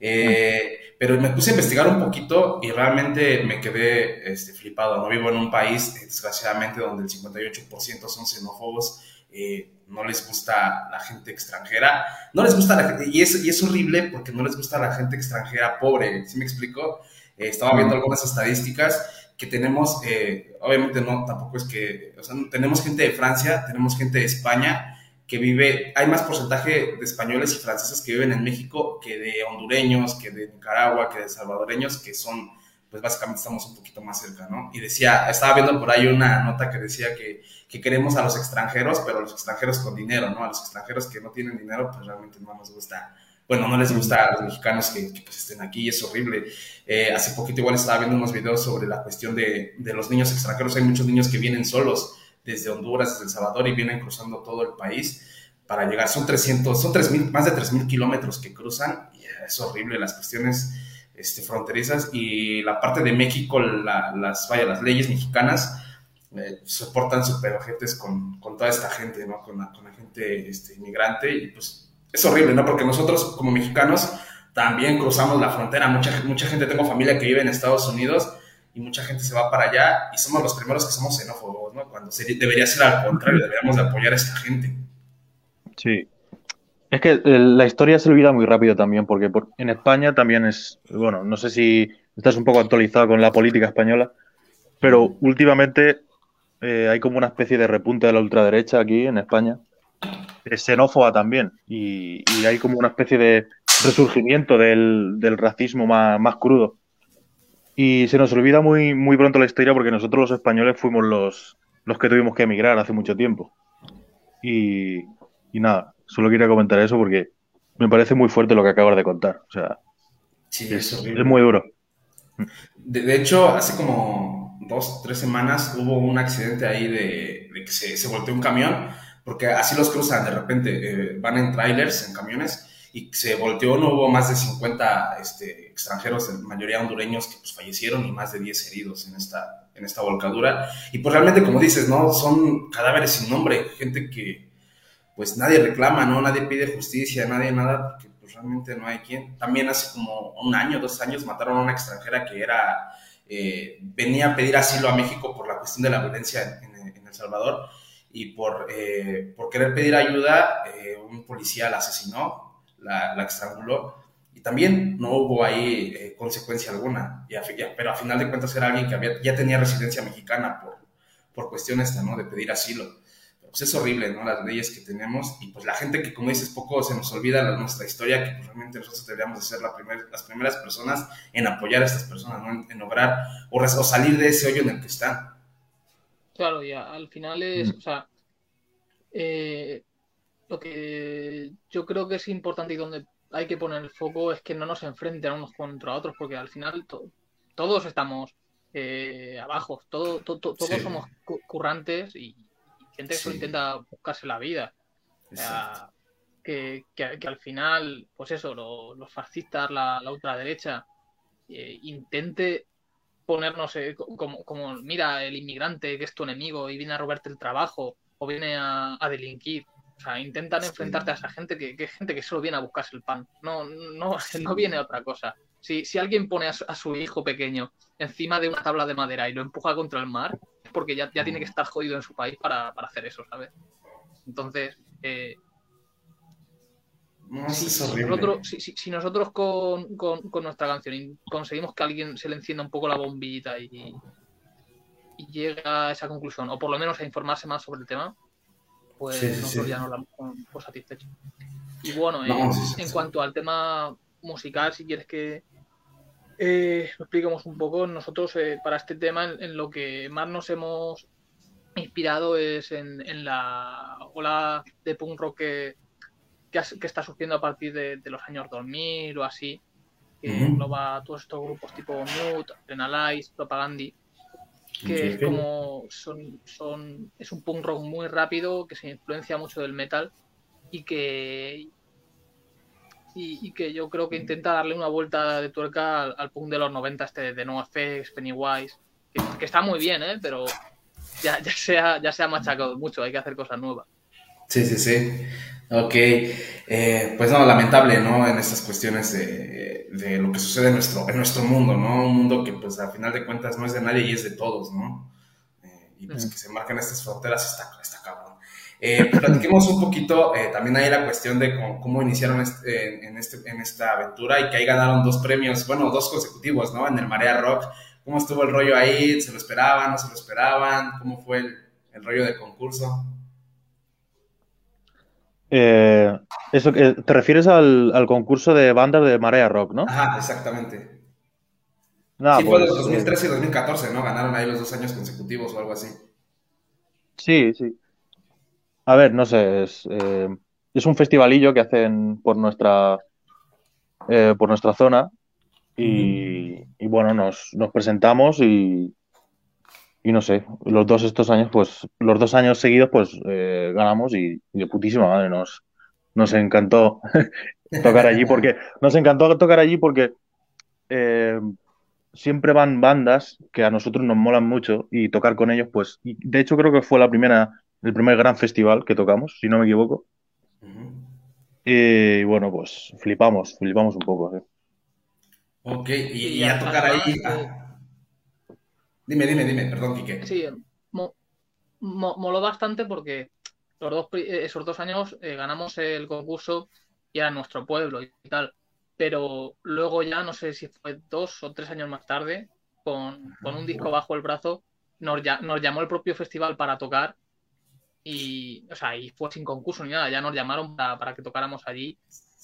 Eh, pero me puse a investigar un poquito y realmente me quedé este, flipado. No vivo en un país, eh, desgraciadamente, donde el 58% son xenófobos. eh, no les gusta la gente extranjera. No les gusta la gente, y es, y es horrible porque no les gusta la gente extranjera pobre. ¿Sí me explico? Eh, estaba viendo algunas estadísticas que tenemos, eh, obviamente no, tampoco es que, o sea, tenemos gente de Francia, tenemos gente de España que vive, hay más porcentaje de españoles y franceses que viven en México que de hondureños, que de Nicaragua, que de salvadoreños, que son, pues básicamente estamos un poquito más cerca, ¿no? Y decía, estaba viendo por ahí una nota que decía que, que queremos a los extranjeros, pero a los extranjeros con dinero, ¿no? A los extranjeros que no tienen dinero, pues realmente no nos gusta, bueno, no les gusta a los mexicanos que, pues estén aquí, es horrible. Eh, hace poquito igual estaba viendo unos videos sobre la cuestión de, de los niños extranjeros, hay muchos niños que vienen solos desde Honduras, desde El Salvador y vienen cruzando todo el país para llegar. Son 300, son 3.000, más de 3.000 kilómetros que cruzan y es horrible las cuestiones este, fronterizas y la parte de México, la- las, vaya, las leyes mexicanas eh, se portan súper ojetes con, con toda esta gente, ¿no? Con la, con la gente este, inmigrante y pues es horrible, ¿no? Porque nosotros como mexicanos también cruzamos la frontera. Mucha, mucha gente, tengo familia que vive en Estados Unidos y mucha gente se va para allá y somos los primeros que somos xenófobos, ¿no? Cuando sería- debería ser al contrario, deberíamos de apoyar a esta gente. Sí. Es que eh, la historia se olvida muy rápido también, porque por- en España también es, bueno, no sé si estás un poco actualizado con la política española, pero últimamente eh, hay como una especie de repunte de la ultraderecha aquí en España, es xenófoba también, y, y hay como una especie de resurgimiento del, del racismo más, más crudo. Y se nos olvida muy, muy pronto la historia porque nosotros los españoles fuimos los, los que tuvimos que emigrar hace mucho tiempo. Y, y nada, solo quería comentar eso porque me parece muy fuerte lo que acabas de contar. O sea, Sí, es, es horrible. es muy duro. De, de hecho, hace como dos, tres semanas hubo un accidente ahí de, de que se, se volteó un camión, porque así los cruzan de repente, eh, van en trailers, en camiones, y se volteó, no hubo más de 50 este, extranjeros, en mayoría hondureños, que pues, fallecieron y más de 10 heridos en esta, en esta volcadura. Y pues realmente, como dices, ¿no? Son cadáveres sin nombre, gente que pues nadie reclama, ¿no? Nadie pide justicia, nadie nada, porque pues realmente no hay quien. También hace como un año, dos años, mataron a una extranjera que era, eh, venía a pedir asilo a México por la cuestión de la violencia en, en- en El Salvador y por, eh, por querer pedir ayuda, eh, un policía la asesinó, la, la estranguló y también no hubo ahí eh, consecuencia alguna, y a fi- ya- pero a final de cuentas era alguien que había, ya tenía residencia mexicana por, por cuestión esta, ¿no? De pedir asilo. Pero, pues es horrible, ¿no? Las leyes que tenemos y pues la gente que, como dices, poco se nos olvida la- nuestra historia, que pues, realmente nosotros deberíamos de ser la primer- las primeras personas en apoyar a estas personas, ¿no? En, en lograr o, res- o salir de ese hoyo en el que están. Claro, y a- al final es, Mm. o sea, eh, lo que yo creo que es importante y donde hay que poner el foco es que no nos enfrenten unos contra otros, porque al final to- todos estamos eh, abajo, todo, to- to- todos Sí. somos cu- currantes y, gente que solo intenta buscarse la vida. Que, que- que al final, pues eso, lo- los fascistas, la, la ultraderecha, eh, intente ponernos eh, co- como, como, mira, el inmigrante que es tu enemigo y viene a robarte el trabajo o viene a, a delinquir. O sea, intentan Sí. enfrentarte a esa gente que, que es gente que solo viene a buscarse el pan. No, no, no viene a otra cosa. Si, si alguien pone a su, a su hijo pequeño encima de una tabla de madera y lo empuja contra el mar, es porque ya, ya tiene que estar jodido en su país para, para hacer eso, ¿sabes? Entonces, eh, No, si, si nosotros, si, si- si nosotros con, con- con nuestra canción conseguimos que alguien se le encienda un poco la bombillita y, y llega a esa conclusión, o por lo menos a informarse más sobre el tema, pues Sí, sí, nosotros ya nos damos por, por satisfechos. Y bueno, No, eh, en cuanto al tema musical, si quieres que eh, lo expliquemos un poco, nosotros eh, para este tema en, en lo que más nos hemos inspirado es en, en la ola de punk rock que, que, has- que está surgiendo a partir de, de los años 2000 o así, que engloba todos estos grupos tipo Mute, Adrenalize, Propagandi, que es como son, son es un punk rock muy rápido que se influencia mucho del metal y que y, y que yo creo que intenta darle una vuelta de tuerca al, al punk de los 90, este de NoFX, Pennywise, que, que está muy bien, ¿eh? pero ya, ya, se ha, ya se ha machacado mucho, hay que hacer cosas nuevas. Sí, sí, sí. Ok. Eh, pues no, lamentable, ¿no? En estas cuestiones de, de lo que sucede en nuestro, en nuestro mundo, ¿no? Un mundo que, pues, al final de cuentas no es de nadie y es de todos, ¿no? Eh, y pues que se marcan estas fronteras está, está cabrón. Eh, pues, platiquemos un poquito eh, también ahí la cuestión de cómo, cómo iniciaron este- en, en este, en esta aventura y que ahí ganaron dos premios, bueno, dos consecutivos, ¿no? En el Marea Rock. ¿Cómo estuvo el rollo ahí? ¿Se lo esperaban? ¿No se lo esperaban? ¿Cómo fue el, el rollo de concurso? Eh, eso, que- ¿te refieres al, al concurso de bandas de Marea Rock, no? Ajá, exactamente. Nada, sí, fue pues, eh, 2013 y 2014, ¿no? Ganaron ahí los dos años consecutivos o algo así. Sí, sí. A ver, no sé, es, eh, es un festivalillo que hacen por nuestra, eh, por nuestra zona y, y bueno, nos, nos presentamos y, y no sé, los dos estos años, pues los dos años seguidos, pues eh, ganamos y, y de putísima madre nos, nos encantó tocar allí porque nos encantó tocar allí porque eh, siempre van bandas que a nosotros nos molan mucho y tocar con ellos, pues, y de hecho creo que fue la primera, el primer gran festival que tocamos, si no me equivoco. Y bueno, pues flipamos, flipamos un poco. ¿eh? Ok, y, Y y a tocar ahí. ah. Dime, dime, dime, perdón, Quique. Sí, mo- mo- moló bastante porque los dos, eh, esos dos años eh, ganamos el concurso y era nuestro pueblo y tal. Pero luego ya, no sé si fue dos o tres años más tarde, con, con un disco bajo el brazo, nos, nos llamó el propio festival para tocar y, o sea, y fue sin concurso ni nada, ya nos llamaron para, para que tocáramos allí,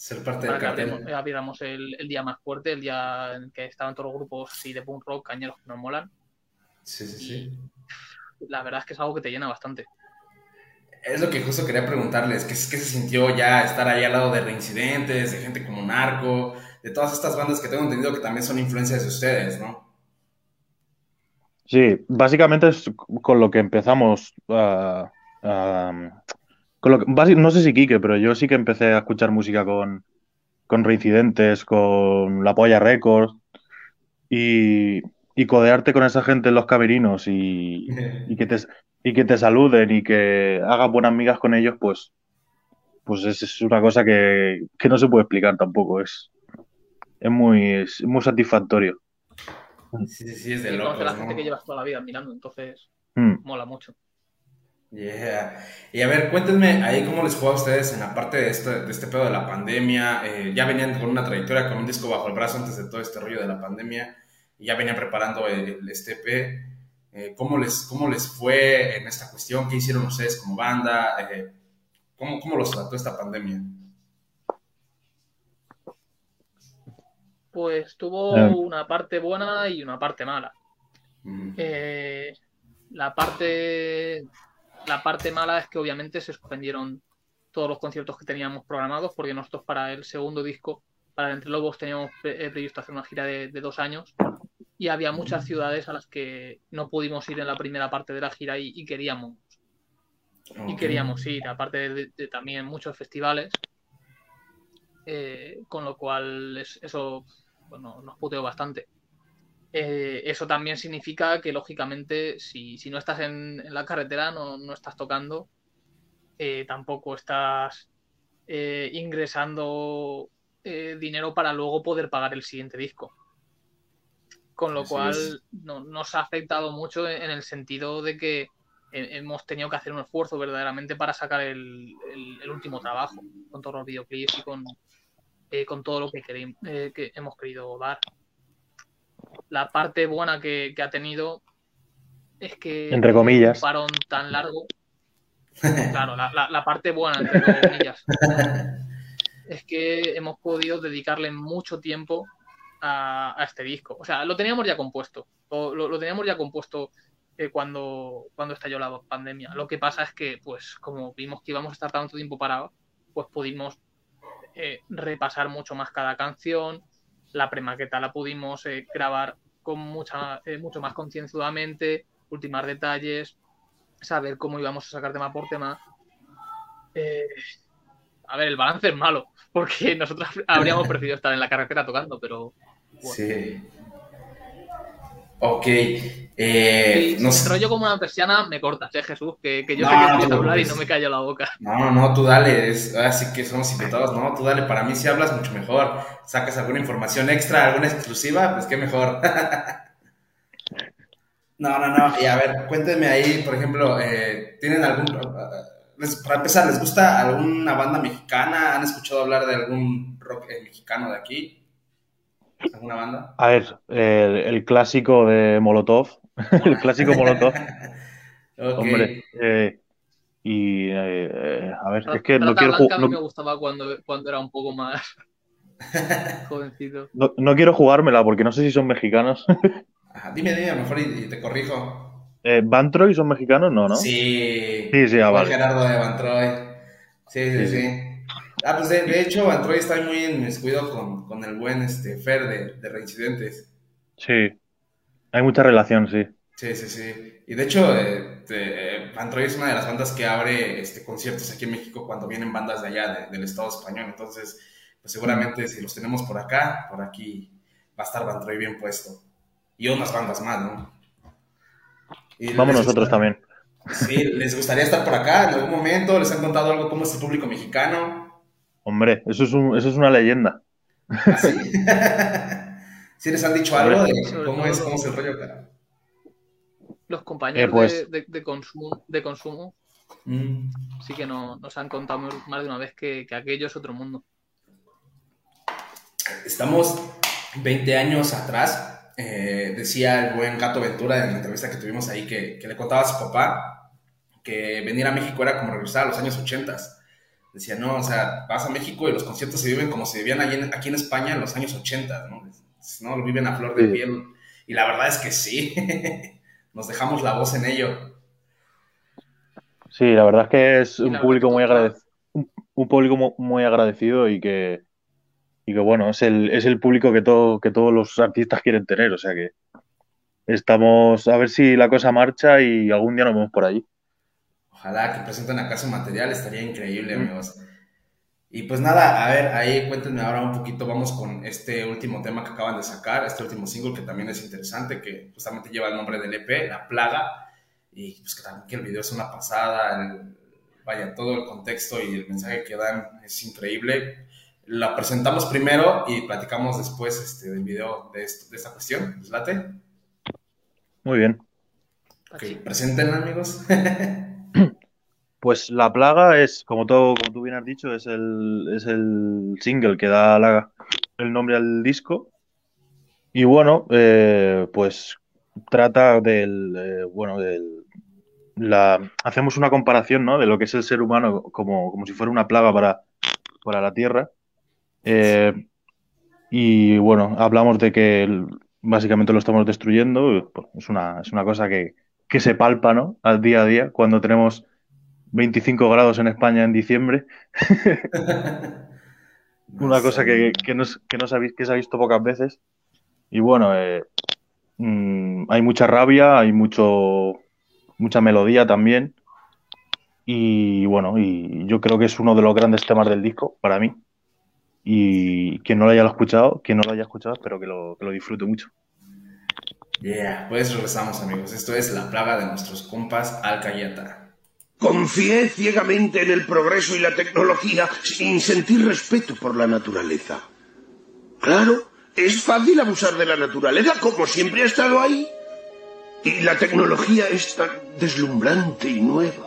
Ser parte del que cartel. abriéramos, abriéramos el, el día más fuerte, el día en que estaban todos los grupos así de punk rock, cañeros que nos molan. Sí, sí, sí. La verdad es que es algo que te llena bastante. Es lo que justo quería preguntarles, ¿qué, qué se sintió ya estar ahí al lado de reincidentes, de gente como Narco, de todas estas bandas que tengo entendido que también son influencias de ustedes, ¿no? Sí, básicamente es con lo que empezamos a, a- con lo que- no sé si Quique, pero yo sí que empecé a escuchar música con, con Reincidentes, con La Polla Records y, y codearte con esa gente en los camerinos y, y que te, y que te saluden y que hagas buenas migas con ellos, pues, pues es, es una cosa que, que no se puede explicar tampoco. Es, es muy, es muy satisfactorio. Sí, sí, sí, es de Y a la gente que llevas toda la vida mirando, entonces Mm. mola mucho. Yeah. Y a ver, cuéntenme ahí cómo les fue a ustedes en la parte de este, de este pedo de la pandemia. Eh, ya venían con una trayectoria con un disco bajo el brazo antes de todo este rollo de la pandemia ya venían preparando el, el este EP. Eh, ¿cómo, les, ¿Cómo les fue en esta cuestión? ¿Qué hicieron ustedes como banda? Eh, ¿cómo, ¿Cómo los trató esta pandemia? Pues tuvo Eh. una parte buena y una parte mala. Mm. Eh, la parte la parte mala es que obviamente se suspendieron todos los conciertos que teníamos programados porque nosotros para el segundo disco, para el Entre Lobos, teníamos pre- eh, previsto hacer una gira de, de dos años y había muchas ciudades a las que no pudimos ir en la primera parte de la gira y, y queríamos y queríamos ir, aparte de, de también muchos festivales, eh, con lo cual es- eso bueno, nos puteó bastante. Eh, eso también significa que, lógicamente, si, si no estás en, en la carretera, no, no estás tocando, eh, tampoco estás ingresando dinero para luego poder pagar el siguiente disco. Con lo Así cual es. no- nos ha afectado mucho en, en el sentido de que he- hemos tenido que hacer un esfuerzo verdaderamente para sacar el, el- el último trabajo, con todos los videoclips y con, eh, con todo lo que, querim- eh, que hemos querido dar. La parte buena que, que ha tenido es que Entre comillas. un parón tan largo. Claro, la, la- la parte buena, entre comillas, es que hemos podido dedicarle mucho tiempo a, este disco. O sea, lo teníamos ya compuesto. Lo, lo- teníamos ya compuesto eh, cuando, cuando estalló la pandemia. Lo que pasa es que, pues, como vimos que íbamos a estar tanto tiempo parados, pues pudimos eh, repasar mucho más cada canción. La premaqueta la pudimos eh, grabar con mucha, eh, mucho más concienzudamente, ultimar detalles, saber cómo íbamos a sacar tema por tema. A ver, el balance es malo, porque nosotros habríamos preferido estar en la carretera tocando, pero Sí. Ok. Eh, si no enrollo como una persiana, me cortas, ¿eh, Jesús? Que, que yo No, sé que no a hablar y no me callo la boca. No, no, no, tú dale, es, así que somos invitados, no, tú dale, para mí si hablas mucho mejor, sacas alguna información extra, alguna exclusiva, pues qué mejor. no, no, no, y a ver, cuéntenme ahí, por ejemplo, eh, ¿tienen algún, les- para empezar, ¿les gusta alguna banda mexicana? ¿Han escuchado hablar de algún rock eh, mexicano de aquí? ¿Alguna banda? A ver, el, el clásico de Molotov, el clásico Molotov, hombre. eh, y eh, a ver, es que no quiero, Blanca a ju- mí me no, gustaba cuando, cuando era un poco más jovencito. no- no quiero jugármela porque no sé si son mexicanos. Ajá, dime, dime, mejor y, y te corrijo. Eh, ¿Van Troy son mexicanos? No, ¿no? Sí. Sí, sí, ah, vale. Gerardo de Van Troy. Sí, sí, Sí, sí. Ah, pues de, de hecho, Van Troy está muy inmiscuido con, con el buen este, Fer de, de Reincidentes. Sí. Hay mucha relación, sí. Sí, sí, sí. Y de hecho, eh, eh, Van Troy es una de las bandas que abre este, conciertos aquí en México cuando vienen bandas de allá, de- del Estado español. Entonces, pues seguramente si los tenemos por acá, por aquí va a estar Van Troy bien puesto. Y unas bandas más, ¿no? Y Vamos nosotros también. Sí, ¿les gustaría estar por acá en algún momento? ¿Les han contado algo cómo es el público mexicano? Hombre, eso es, un- eso es una leyenda. ¿Así? ¿Sí les han dicho algo de cómo es, cómo es el rollo acá? Los compañeros Eh, pues- de, de- de consumo, de consumo Mm. sí que no, nos han contado más de una vez que, que aquello es otro mundo. Estamos 20 años atrás. Eh, decía el buen Gato Ventura en la entrevista que tuvimos ahí que, que le contaba a su papá que venir a México era como regresar a los años 80. Decía, no, o sea, vas a México y los conciertos se viven como se vivían en- aquí en España en los años 80, ¿no? No, lo viven a flor de Sí. piel. Y la verdad es que sí. Nos dejamos la voz en ello. Sí, la verdad es que es un público muy agradecido, un, un público mu- muy agradecido y que, y que bueno, es el, es el público que, todo, que todos los artistas quieren tener. O sea que estamos a ver si la cosa marcha y algún día nos vemos por allí. Ojalá que presenten acá su material, estaría increíble, amigos. Y pues nada, a ver, ahí cuéntenme ahora un poquito, vamos con este último tema que acaban de sacar, este último single que también es interesante, que justamente lleva el nombre del EP, La Plaga, y pues que también que el video es una pasada, el- vaya, todo el contexto y el mensaje que dan es increíble. La presentamos primero y platicamos después este, del video de, esto- de esta cuestión, ¿les late? Muy bien. Ok, preséntenla, amigos. Pues La Plaga es, como, todo, como tú bien has dicho, es el, es el single que da la- el nombre al disco. Y bueno, eh, pues trata del, eh, bueno, del, la, hacemos una comparación, ¿no? De lo que es el ser humano como, como si fuera una plaga para, para la Tierra. Eh, y bueno, hablamos de que básicamente lo estamos destruyendo. Pues, Es una, es una cosa que, que se palpa. Al día a día, cuando tenemos 25 grados en España en diciembre. Una cosa que, que, no, que se ha, que se ha visto pocas veces. Y bueno, eh, mm, hay mucha rabia, hay mucho, mucha melodía también. Y bueno, y yo creo que es uno de los grandes temas del disco para mí. Y quien no lo haya escuchado, quien no lo haya escuchado, espero que lo, que lo disfrute mucho. Yeah, pues regresamos amigos. Esto es la plaga de nuestros compas Alcayeta. Confié ciegamente en el progreso y la tecnología sin sentir respeto por la naturaleza. Claro, es fácil abusar de la naturaleza como siempre ha estado ahí. Y la tecnología es tan deslumbrante y nueva.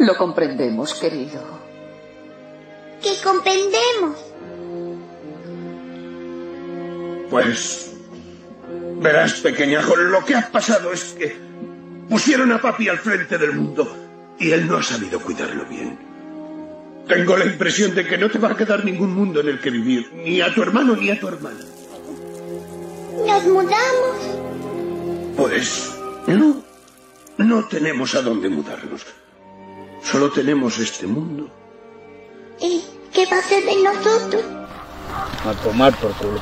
Lo comprendemos, querido. Que comprendemos. Pues... Verás, pequeñajo, lo que ha pasado es que pusieron a papi al frente del mundo y él no ha sabido cuidarlo bien. Tengo la impresión de que no te va a quedar ningún mundo en el que vivir, ni a tu hermano ni a tu hermana. Nos mudamos. Pues no, no tenemos a dónde mudarnos. Solo tenemos este mundo. ¿Y qué va a ser de nosotros? A tomar por culo.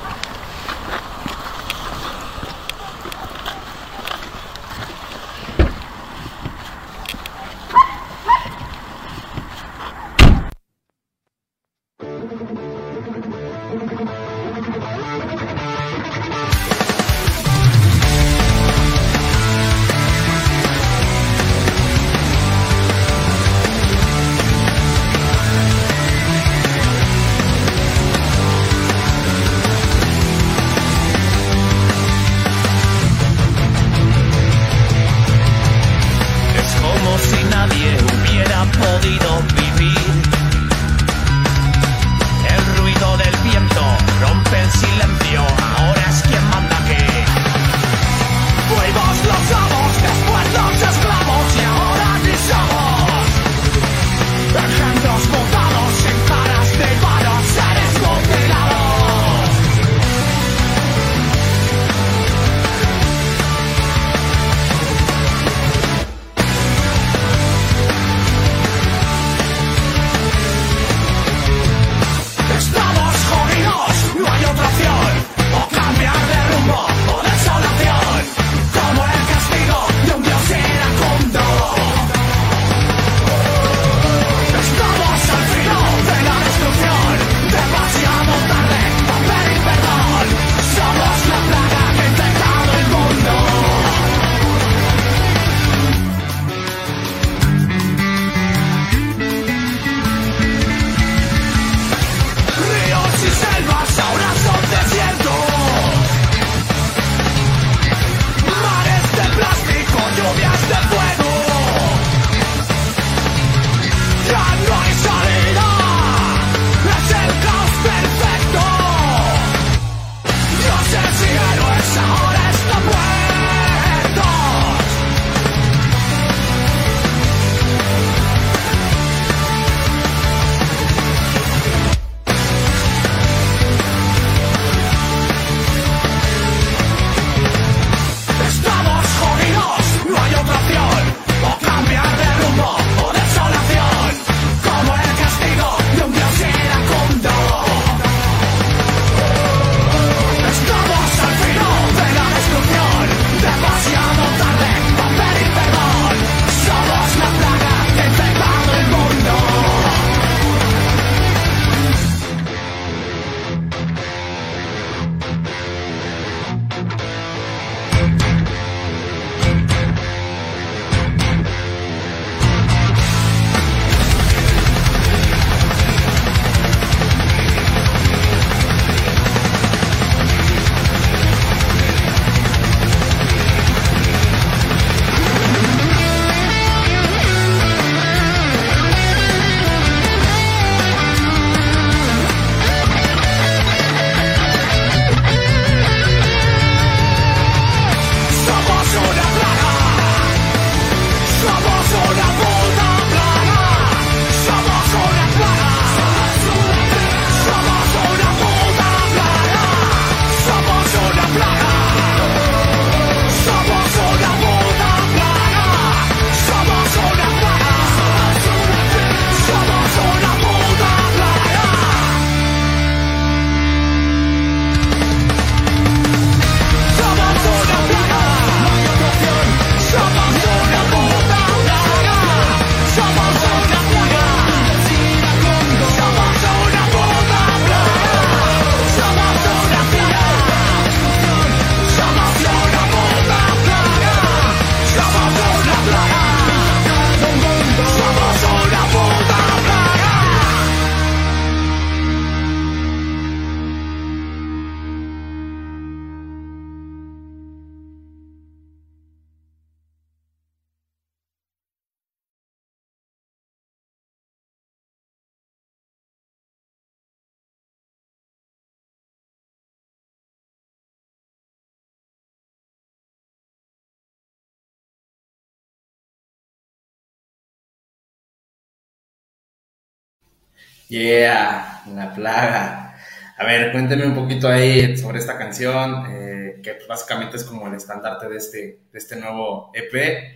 Yeah, la plaga. A ver, cuénteme un poquito ahí sobre esta canción, eh, que básicamente es como el estandarte de este, de este nuevo EP.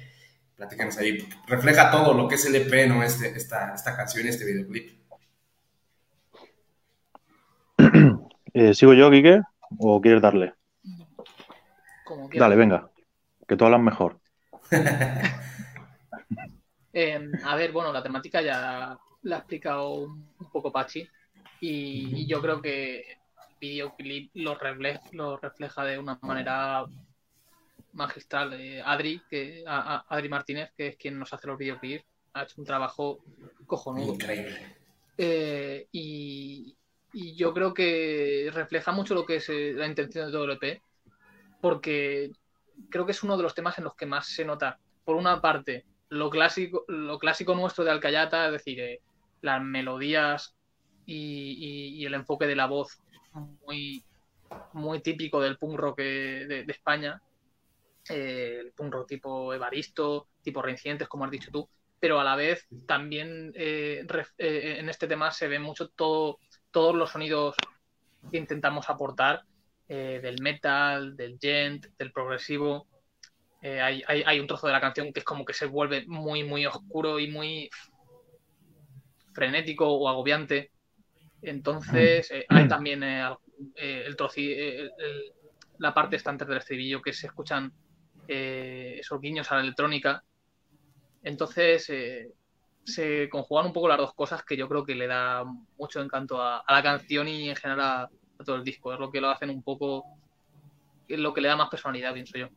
Platícanos ahí, refleja todo lo que es el EP, ¿no? Este, esta, esta canción, este videoclip. Eh, ¿Sigo yo, Quique? ¿O quieres darle? Como. Dale, venga. Que tú hablas mejor. Eh, a ver, bueno, la temática ya la ha explicado un poco Pachi y, y yo creo que el videoclip lo, refle- lo refleja de una manera magistral. Eh, Adri, que, a- a- Adri Martínez, que es quien nos hace los videoclips, ha hecho un trabajo cojonudo. Increíble. Eh, y, y yo creo que refleja mucho lo que es eh, la intención de todo el EP, porque creo que es uno de los temas en los que más se nota, por una parte, lo clásico, lo clásico nuestro de Alcayata, es decir, eh, las melodías y, el enfoque de la voz muy, muy típico del punk rock eh, de, España, eh, el punk rock tipo Evaristo, tipo Reincidentes, como has dicho tú, pero a la vez también eh, en este tema se ve mucho todo, todos los sonidos que intentamos aportar del metal, del gent, del progresivo. Hay, hay- hay un trozo de la canción que es como que se vuelve muy, muy oscuro y muy frenético o agobiante. Entonces, eh, hay también eh, eh, el troci- eh, el- el- la parte antes del estribillo que se escuchan esos guiños a la electrónica. Entonces, se conjugan un poco las dos cosas que yo creo que le da mucho encanto a, a la canción y en general a, a todo el disco. Es lo que lo hacen un poco, es lo que le da más personalidad, pienso yo.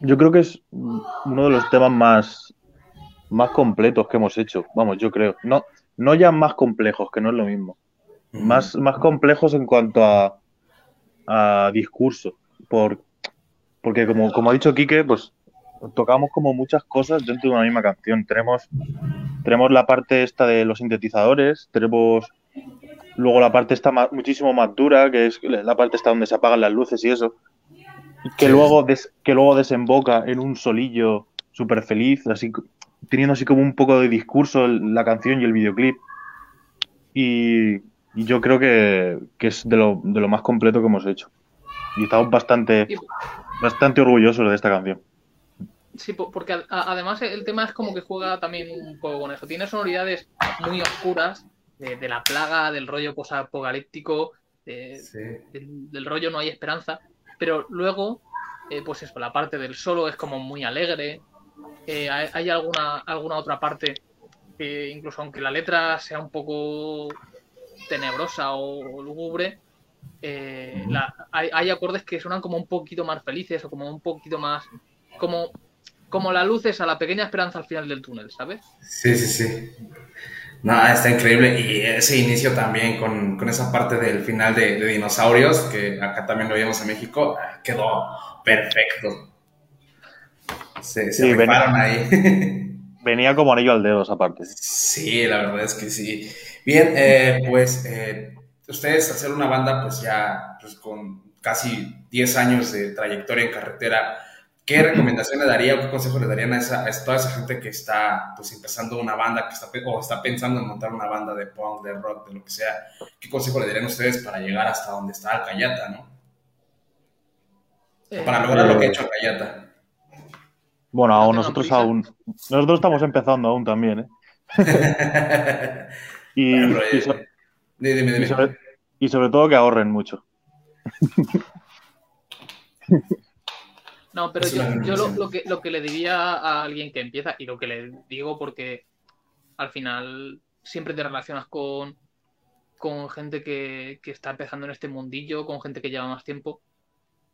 Yo creo que es uno de los temas más, más completos que hemos hecho. Vamos, yo creo. No, no ya más complejos, que no es lo mismo. Más, más complejos en cuanto a, a discurso. Por, porque como, como ha dicho Quique, pues tocamos como muchas cosas dentro de una misma canción. Tenemos, tenemos la parte esta de los sintetizadores, tenemos luego la parte esta muchísimo más dura, que es la parte esta donde se apagan las luces y eso. Que, Sí. luego, des- que luego desemboca en un solillo súper feliz, así teniendo así como un poco de discurso el- la canción y el videoclip. Y, y yo creo que, que es de lo, de lo más completo que hemos hecho. Y estamos bastante, bastante orgullosos de esta canción. Sí, po- porque a- además el tema es como que juega también un poco con eso. Tiene sonoridades muy oscuras de, de la plaga, del rollo posapocalíptico, de- del, del rollo no hay esperanza. Pero luego, eh, pues eso, la parte del solo es como muy alegre. Eh, hay, alguna, alguna otra parte que incluso aunque la letra sea un poco tenebrosa o, lúgubre, eh, la- hay, hay acordes que suenan como un poquito más felices o como un poquito más como como la luz es a la pequeña esperanza al final del túnel, ¿sabes? Sí, sí, sí. No, está increíble. Y ese inicio también con, con esa parte del final de, de Dinosaurios, que acá también lo vimos en México, quedó perfecto. Se, se Sí, rifaron ahí. Venía como anillo al dedo esa parte. Sí, la verdad es que sí. Bien, eh, pues eh, ustedes hacer una banda pues ya pues, con casi 10 años de trayectoria en carretera, ¿qué recomendación le daría o qué consejo le darían a, esa, a toda esa gente que está pues empezando una banda, que está, o está pensando en montar una banda de punk, de rock, de lo que sea? ¿Qué consejo le darían ustedes para llegar hasta donde está Alcayata, no? O para lograr lo que ha hecho Alcayata. Bueno, No aún nosotros prisa. aún. Nosotros estamos empezando aún también, ¿eh? y, Bueno, pero, y so- dime, dime, y dime. sobre, y sobre todo que ahorren mucho. No, pero yo, lo que, lo que le diría a alguien que empieza, y lo que le digo porque al final siempre te relacionas con, con gente que, que está empezando en este mundillo, con gente que lleva más tiempo,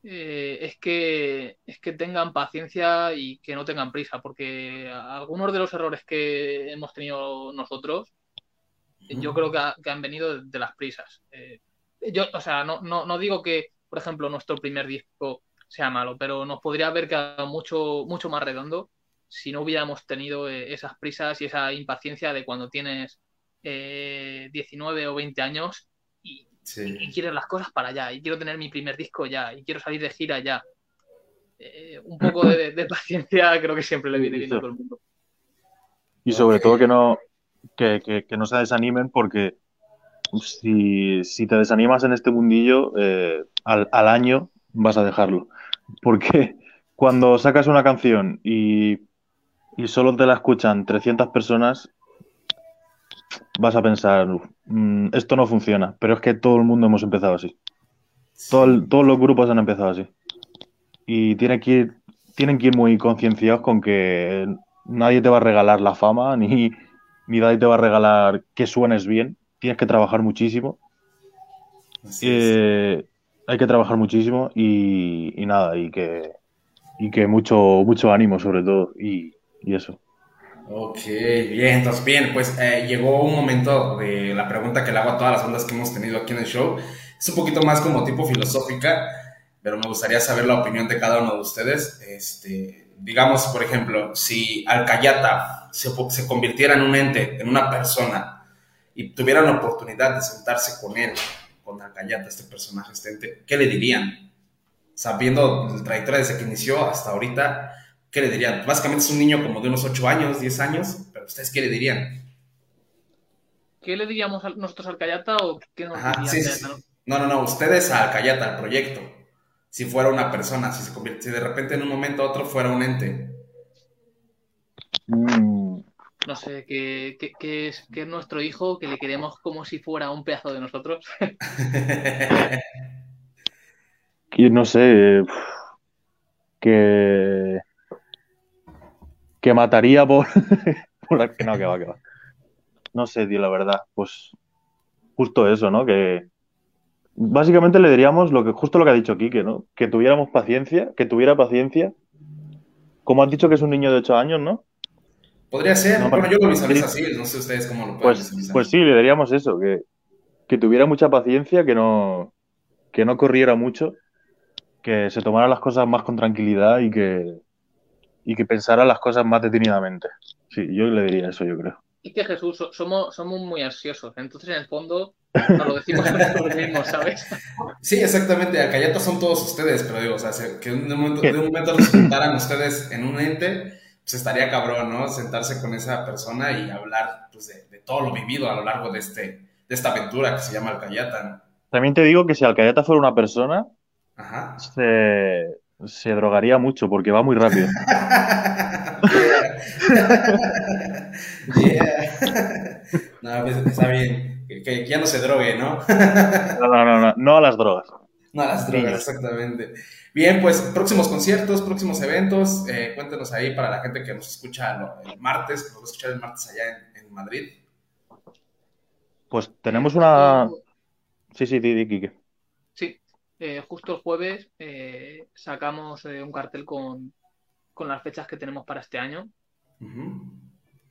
eh, es que es que tengan paciencia y que no tengan prisa, porque algunos de los errores que hemos tenido nosotros, eh, yo creo que, ha- que han venido de, de las prisas. Eh, yo, o sea, no, no, no digo que, por ejemplo, nuestro primer disco sea malo, pero nos podría haber quedado mucho, mucho más redondo si no hubiéramos tenido esas prisas y esa impaciencia de cuando tienes eh, 19 o 20 años y, y quieres las cosas para allá, y quiero tener mi primer disco ya, y quiero salir de gira ya. Eh, un poco de, de paciencia creo que siempre le viene bien a todo el mundo. Y sobre todo que no, que, que- que no se desanimen porque si, si te desanimas en este mundillo, eh, al, al año vas a dejarlo. Porque cuando sacas una canción y, y solo te la escuchan 300 personas, vas a pensar, "Mm, esto no funciona. Pero es que todo el mundo hemos empezado así. Todo el- todos los grupos han empezado así. Y tienen que ir, tienen que ir muy concienciados con que nadie te va a regalar la fama, ni, ni nadie te va a regalar que suenes bien. Tienes que trabajar muchísimo. Eh, hay que trabajar muchísimo y, y nada, y que, y que mucho, mucho ánimo sobre todo. Y, y eso. Ok, bien, entonces bien, pues eh, llegó un momento de la pregunta que le hago a todas las bandas que hemos tenido aquí en el show. Es un poquito más como tipo filosófica, pero me gustaría saber la opinión de cada uno de ustedes. Este, digamos, por ejemplo, si Alcayata se, se convirtiera en un ente, en una persona, y tuvieran la oportunidad de sentarse con él, con Alcayata, este personaje, este ente, ¿qué le dirían? Sabiendo la trayectoria desde que inició hasta ahorita, ¿qué le dirían? Básicamente es un niño como de unos 8 años, 10 años, pero ¿ustedes qué le dirían? ¿Qué le diríamos a nosotros al Cayata o qué nos Ajá, sí, sí, Cayata. No, no, no, ustedes a Alcayata, al proyecto. Si fuera una persona, si se convierte, si de repente en un momento a otro fuera un ente. Mm, No sé, que, que- que es, que es nuestro hijo, que le queremos como si fuera un pedazo de nosotros. y no sé, eh, que, que mataría por, no, que va, que va. No sé, tío, la verdad. Pues justo eso, ¿no? Que básicamente le diríamos lo que, justo lo que ha dicho Quique, ¿no? Que tuviéramos paciencia, que tuviera paciencia. Como has dicho que es un niño de 8 años, ¿no? Podría ser, No, bueno, yo lo visualizo sí. así, no sé ustedes cómo lo pueden Pues, visualizar. pues sí, le diríamos eso, que, que tuviera mucha paciencia, que no, que no corriera mucho, que se tomara las cosas más con tranquilidad y que, y que pensara las cosas más detenidamente. Sí, yo le diría eso, yo creo. Y que Jesús, so- somos, somos muy ansiosos. Entonces, en el fondo, nos lo decimos nosotros mismos, ¿sabes? Sí, exactamente, Alcayata son todos ustedes, pero digo, o sea, se- que de un momento, de un momento los juntaran ustedes en un ente, pues estaría cabrón, ¿no? Sentarse con esa persona y hablar pues, de, de todo lo vivido a lo largo de, este, de esta aventura que se llama Alcayata. ¿no? También te digo que si Alcayata fuera una persona, Ajá. se, se drogaría mucho porque va muy rápido. Yeah. No, pues, está bien. Que, que ya no se drogue, ¿no? No, no, no, no, no a las drogas. No a las drogas, exactamente. Bien, pues próximos conciertos, próximos eventos. eh, cuéntenos ahí para la gente que nos escucha el martes, que nos va a escuchar el martes allá en, en Madrid. Pues tenemos una... Sí, sí, di, di, Quique. Sí, eh, justo el jueves eh, sacamos eh, un cartel con, con las fechas que tenemos para este año.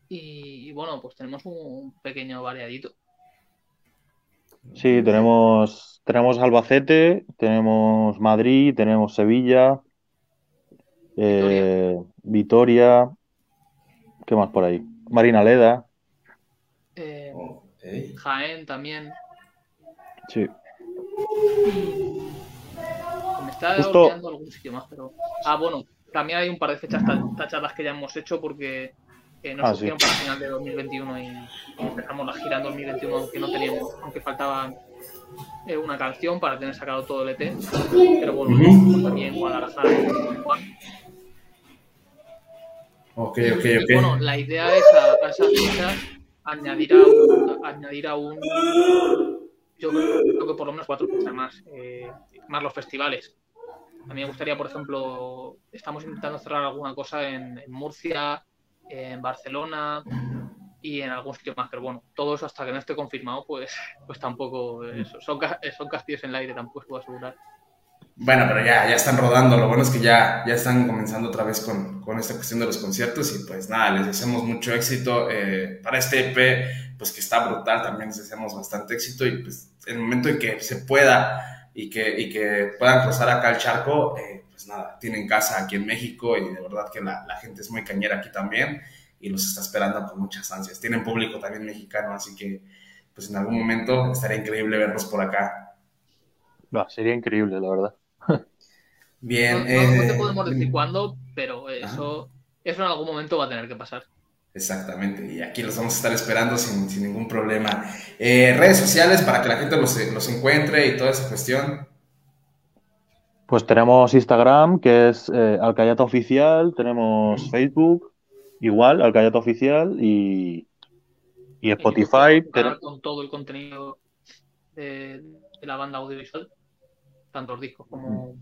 Y, y bueno, pues tenemos un pequeño variadito. Sí, tenemos, tenemos Albacete, tenemos Madrid, tenemos Sevilla, eh, Vitoria, ¿qué más por ahí? Marina Leda, Eh, Jaén también. sí. Está Justo- olvidando algún sitio más, pero. Ah, bueno, también hay un par de fechas ta- tachadas que ya hemos hecho porque eh, nos Ah, surgieron sí. para final de 2021 y, empezamos la gira en 2021, aunque no teníamos, aunque faltaba eh, una canción para tener sacado todo el EP. Pero bueno, Ujú. también en Guadalajara. Ok, ok, y ok. bueno, la idea es a, a esas fechas añadir a un, a- añadir a un yo creo, creo que por lo menos cuatro fechas más, eh, más los festivales. A mí me gustaría, por ejemplo, estamos intentando cerrar alguna cosa en, en Murcia, en Barcelona y en algún sitio más, pero bueno, todo eso hasta que no esté confirmado, pues, pues tampoco, eh, son, son castillos en el aire, tampoco os puedo asegurar. Bueno, pero ya, ya están rodando. Lo bueno es que ya, ya están comenzando otra vez con, con esta cuestión de los conciertos. Y pues nada, les deseamos mucho éxito eh, para este EP, pues que está brutal. También les deseamos bastante éxito. Y pues el momento en que se pueda y que, y que puedan cruzar acá el charco, eh, pues nada, tienen casa aquí en México. Y de verdad que la, la gente es muy cañera aquí también. Y los está esperando con muchas ansias. Tienen público también mexicano, así que pues en algún momento estaría increíble verlos por acá. Va, sería increíble, la verdad. Bien, No, no- no eh, te podemos decir cuándo, pero eso, eso en algún momento va a tener que pasar. Exactamente, y aquí los vamos a estar esperando sin, sin ningún problema. Eh, redes sociales para que la gente los, los encuentre y toda esa cuestión. Pues tenemos Instagram, que es eh, Alcayata Oficial, tenemos Facebook, igual, Alcayata Oficial, y, y Spotify. Canal con todo el contenido de, de la banda audiovisual, tanto los discos como.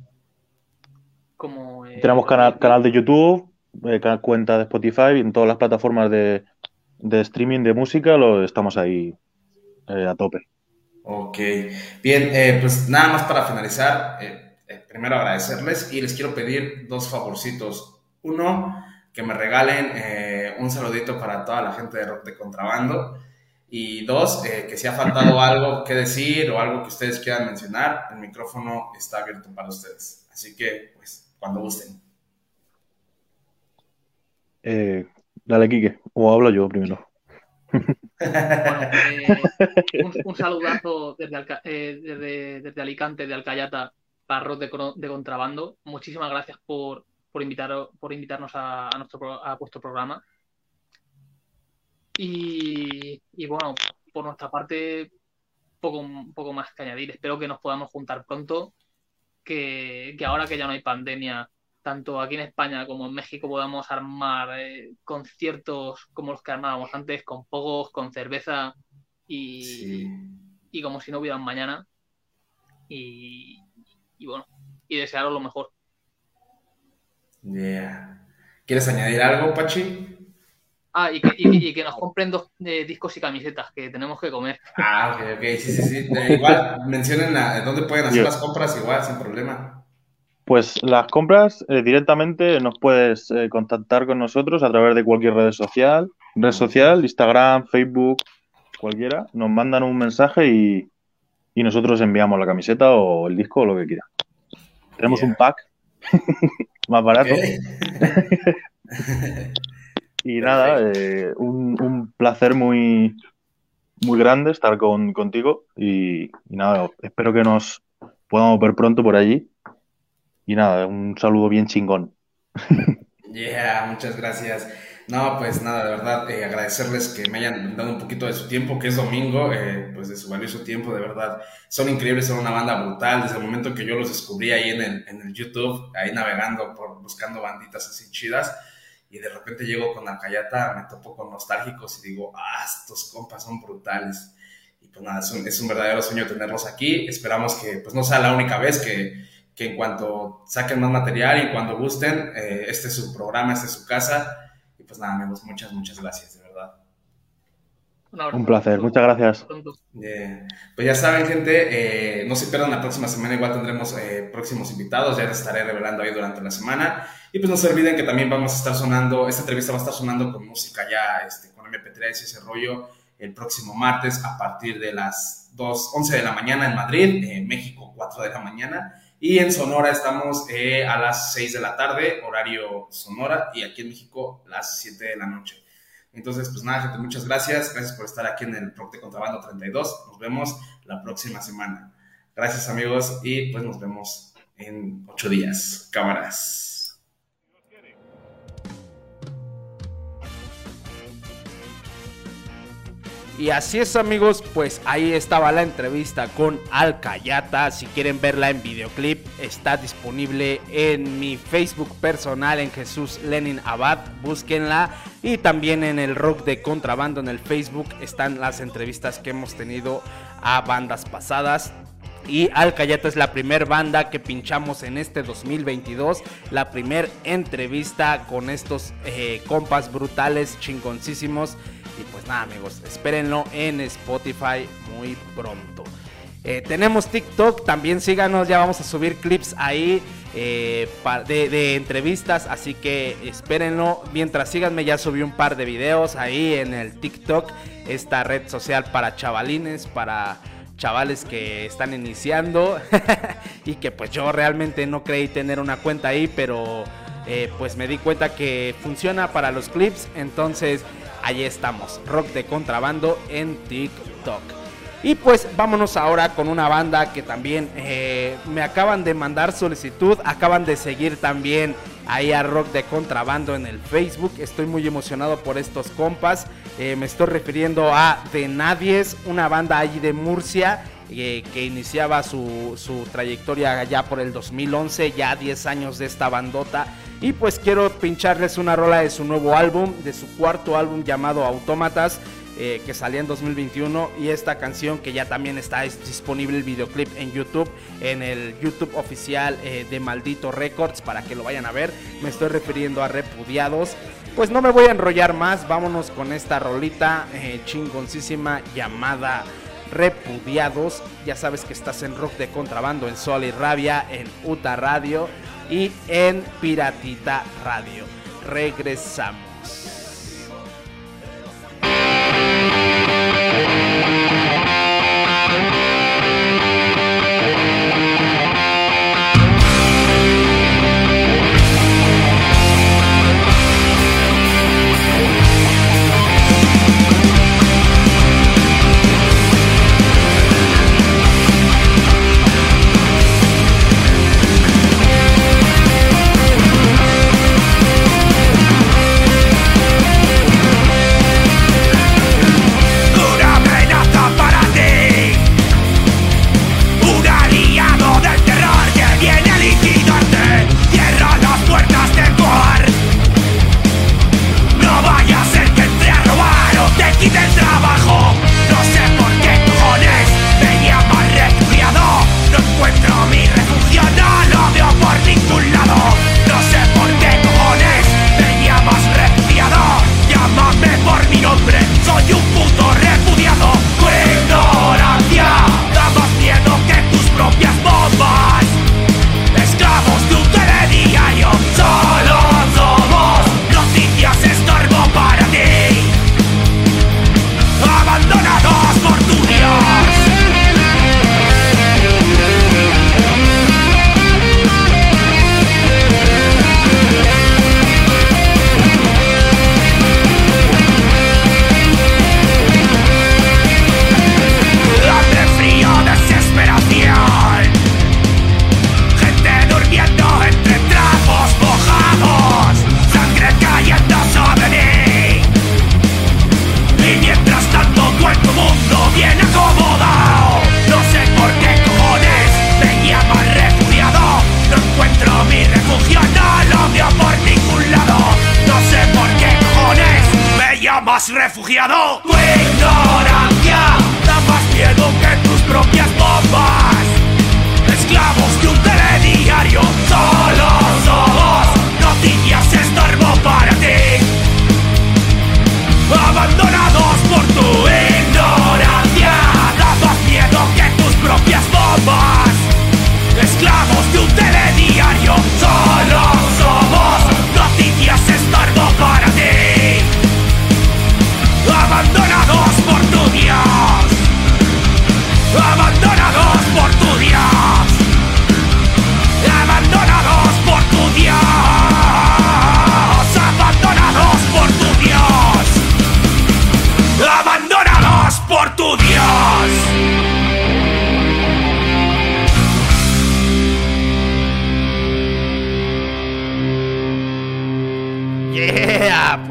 como eh, Tenemos canal, canal de YouTube, cuenta de Spotify, y en todas las plataformas de, de streaming de música lo estamos ahí eh, a tope. Ok, bien, eh, pues nada más para finalizar, eh, eh, primero agradecerles y les quiero pedir dos favorcitos. Uno, que me regalen eh, un saludito para toda la gente de Rock de Contrabando. Y dos, eh, que si ha faltado algo que decir o algo que ustedes quieran mencionar, el micrófono está abierto para ustedes. Así que, pues, cuando gusten. Eh, dale, Quique, o hablo yo primero. Eh, un, un saludazo desde, Alca- eh, desde, desde Alicante, de Alcayata, para Rock de, de Contrabando. Muchísimas gracias por, por, invitar, por invitarnos a, a nuestro, a vuestro programa. Y, y bueno, por nuestra parte, poco, poco más que añadir. Espero que nos podamos juntar pronto, que, que ahora que ya no hay pandemia, tanto aquí en España como en México podamos armar eh, conciertos como los que armábamos antes, con pogos, con cerveza y, y como si no hubiera un mañana. Y, y bueno, y desearos lo mejor. Yeah. ¿Quieres añadir algo, Pachi? Ah, y que, y- y que nos compren dos eh, discos y camisetas, que tenemos que comer. Ah, ok, ok, sí, sí, sí. Eh, igual, mencionen a- dónde pueden hacer las compras, igual, sin problema. Pues las compras eh, directamente nos puedes eh, contactar con nosotros a través de cualquier red social, red social, Instagram, Facebook, cualquiera. Nos mandan un mensaje y, y nosotros enviamos la camiseta o el disco o lo que quieran. Tenemos un pack más barato. y nada, eh, un, un placer muy, muy grande estar con, contigo y, y nada, espero que nos podamos ver pronto por allí. Y nada, un saludo bien chingón. Yeah, muchas gracias. No, pues nada, de verdad, eh, agradecerles que me hayan dado un poquito de su tiempo, que es domingo, eh, pues de su valioso tiempo, de verdad. Son increíbles, son una banda brutal. Desde el momento que yo los descubrí ahí en el, en el YouTube, ahí navegando, por, buscando banditas así chidas, y de repente llego con Alcayata, me topo con nostálgicos y digo, ah, estos compas son brutales. Y pues nada, es un, es un verdadero sueño tenerlos aquí. Esperamos que pues no sea la única vez que, que en cuanto saquen más material y cuando gusten, eh, este es su programa, este es su casa. Y pues nada, amigos, muchas, muchas gracias, de verdad. Un placer, muchas gracias. Eh, pues ya saben, gente, eh, no se pierdan la próxima semana, igual tendremos eh, próximos invitados, ya les estaré revelando ahí durante la semana. Y pues no se olviden que también vamos a estar sonando, esta entrevista va a estar sonando con música ya, este, con MP3 y ese rollo, el próximo martes a partir de las 2, 11 de la mañana en Madrid, en México 4 de la mañana. Y en Sonora estamos eh, a las 6 de la tarde, horario Sonora, y aquí en México las 7 de la noche. Entonces, pues nada, gente, muchas gracias. Gracias por estar aquí en el Rock de Contrabando 32. Nos vemos la próxima semana. Gracias, amigos, y pues nos vemos en ocho días. Cámaras. Y así es amigos, pues ahí estaba la entrevista con Alcayata. Si quieren verla en videoclip, está disponible en mi Facebook personal en Jesús Lenin Abad. Búsquenla. Y también en el Rock de Contrabando en el Facebook están las entrevistas que hemos tenido a bandas pasadas. Y Alcayata es la primer banda que pinchamos en este 2022. La primer entrevista con estos eh, compas brutales, chingoncísimos. Y pues nada amigos, espérenlo en Spotify muy pronto. Eh, tenemos TikTok, también síganos, ya vamos a subir clips ahí eh, de entrevistas, así que espérenlo. Mientras síganme, ya subí un par de videos ahí en el TikTok, esta red social para chavalines, para chavales que están iniciando y que pues yo realmente no creí tener una cuenta ahí, pero eh, pues me di cuenta que funciona para los clips, entonces ahí estamos, rock de contrabando en TikTok. Y pues vámonos ahora con una banda que también eh, me acaban de mandar solicitud, acaban de seguir también ahí a Rock de Contrabando en el Facebook. Estoy muy emocionado por estos compas. Eh, me estoy refiriendo a De Nadies, una banda allí de Murcia eh, que iniciaba su, su trayectoria ya por el 2011, ya 10 años de esta bandota. Y pues quiero pincharles una rola de su nuevo álbum, de su cuarto álbum llamado Autómatas. eh, que salía en 2021 y esta canción que ya también está es- disponible el videoclip en YouTube, en el YouTube oficial eh, de Maldito Records para que lo vayan a ver. Me estoy refiriendo a Repudiados. Pues no me voy a enrollar más, vámonos con esta rolita eh, chingoncísima llamada Repudiados. Ya sabes que estás en Rock de Contrabando, en Sol y Rabia, en Uta Radio y en Piratita Radio. Regresamos. Llamas refugiado. Tu ignorancia da más miedo que tus propias bombas. Esclavos de un telediario, solo somos. Noticias estorbo para ti. Abandonados por tu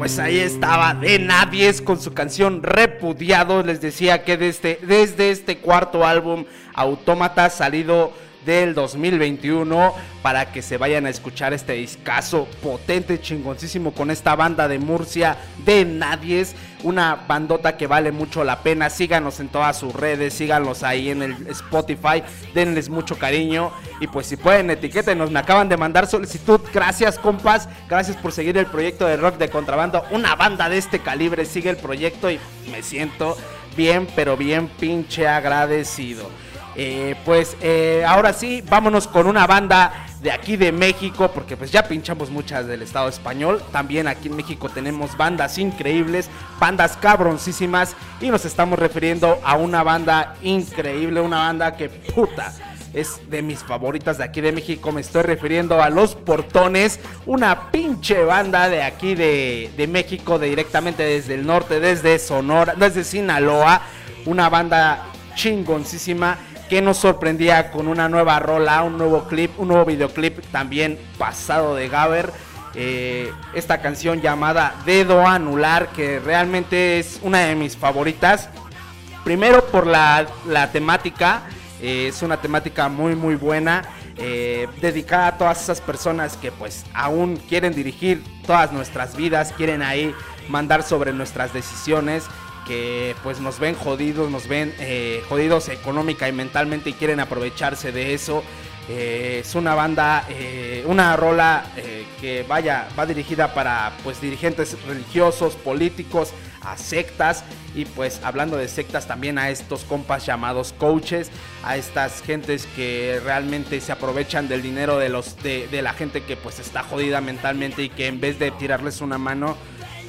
pues ahí estaba de Nadies con su canción Repudiado. Les decía que desde, desde este cuarto álbum, Autómata, salido del 2021, para que se vayan a escuchar este discazo potente, chingoncísimo con esta banda de Murcia de Nadies. Una bandota que vale mucho la pena. Síganos en todas sus redes, síganos ahí en el Spotify, denles mucho cariño. Y pues si pueden, etiquétenos. Me acaban de mandar solicitud. Gracias, compas. Gracias por seguir el proyecto de rock de contrabando. Una banda de este calibre sigue el proyecto y me siento bien, pero bien pinche agradecido. Eh, pues eh, ahora sí, vámonos con una banda de aquí de México, porque pues ya pinchamos muchas del Estado español. También aquí en México tenemos bandas increíbles, bandas cabroncísimas, y nos estamos refiriendo a una banda increíble, una banda que puta. Es de mis favoritas de aquí de México. Me estoy refiriendo a Los Portones. Una pinche banda de aquí de, de México. De directamente desde el norte. Desde Sonora. Desde Sinaloa. Una banda chingoncísima que nos sorprendía con una nueva rola, un nuevo clip, un nuevo videoclip también pasado de Gaber. Eh, esta canción llamada Dedo Anular, que realmente es una de mis favoritas. Primero por la, la temática, eh, es una temática muy muy buena. eh, dedicada a todas esas personas que pues aún quieren dirigir todas nuestras vidas, quieren ahí mandar sobre nuestras decisiones, que pues nos ven jodidos, nos ven eh, jodidos económica y mentalmente y quieren aprovecharse de eso. Eh, es una banda, eh, una rola que vaya, va dirigida para pues dirigentes religiosos, políticos, a sectas y pues hablando de sectas también a estos compas llamados coaches, a estas gentes que realmente se aprovechan del dinero de los de la gente que pues está jodida mentalmente y que en vez de tirarles una mano,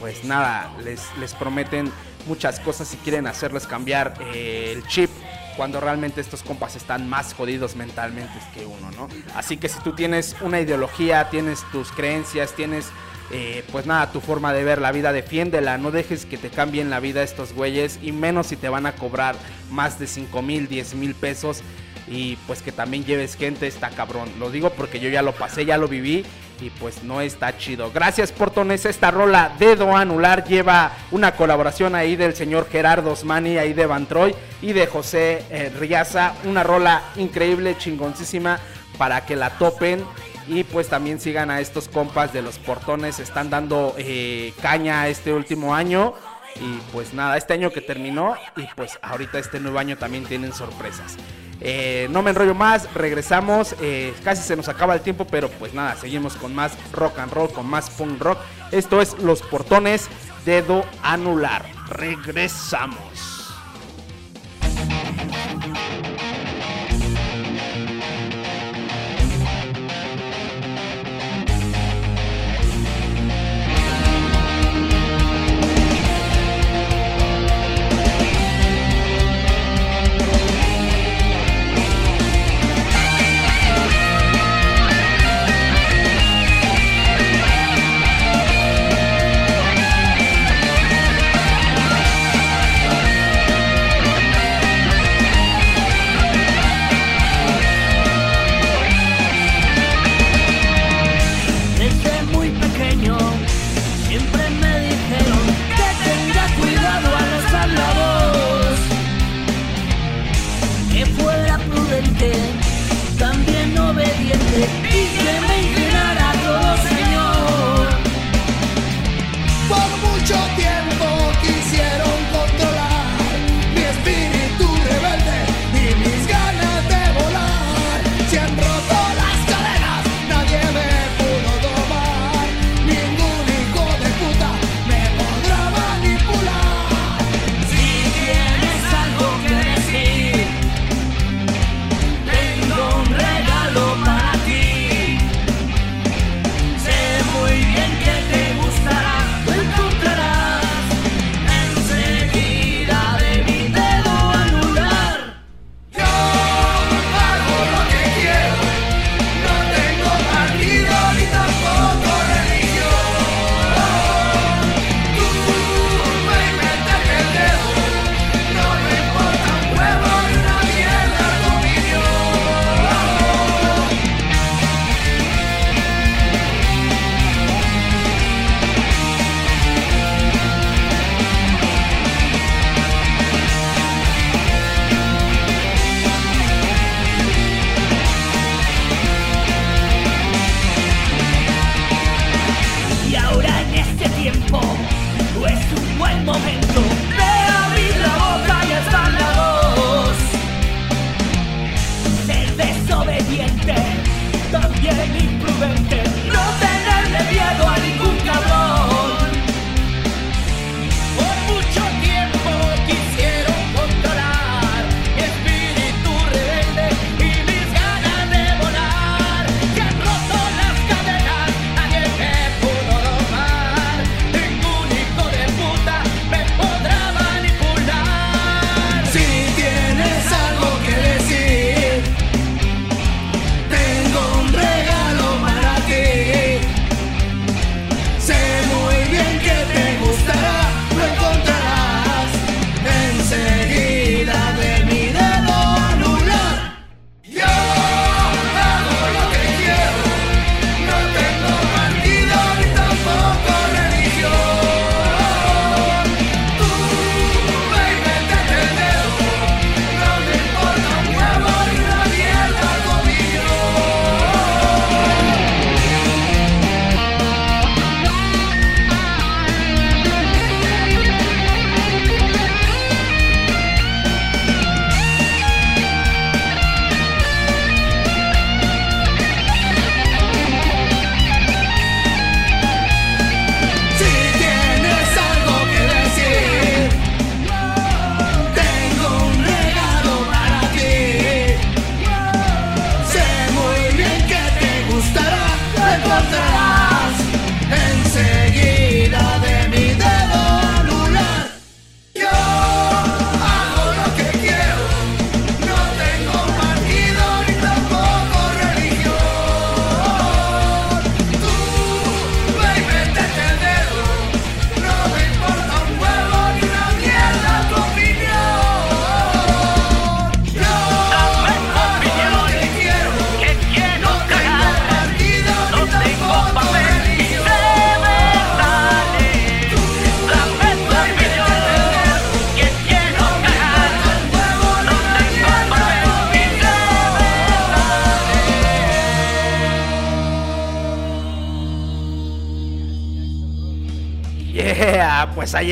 pues nada, les, les prometen muchas cosas y quieren hacerles cambiar eh, el chip cuando realmente estos compas están más jodidos mentalmente que uno, ¿no? Así que si tú tienes una ideología, tienes tus creencias, tienes eh, pues nada, tu forma de ver la vida, defiéndela, no dejes que te cambien la vida estos güeyes y menos si te van a cobrar más de 5 mil, 10 mil pesos y pues que también lleves gente, está cabrón. Lo digo porque yo ya lo pasé, ya lo viví y pues no está chido. Gracias Portones, esta rola Dedo Anular lleva una colaboración ahí del señor Gerardo Osmani, ahí de Van Troy y de José eh, Riaza, una rola increíble, chingoncísima para que la topen. Y pues también sigan a estos compas de los portones, están dando eh, caña este último año. Y pues nada, este año que terminó y pues ahorita este nuevo año también tienen sorpresas. Eh, no me enrollo más, regresamos, eh, casi se nos acaba el tiempo, pero pues nada, seguimos con más rock and roll, con más punk rock. Esto es Los Portones, Dedo Anular. Regresamos.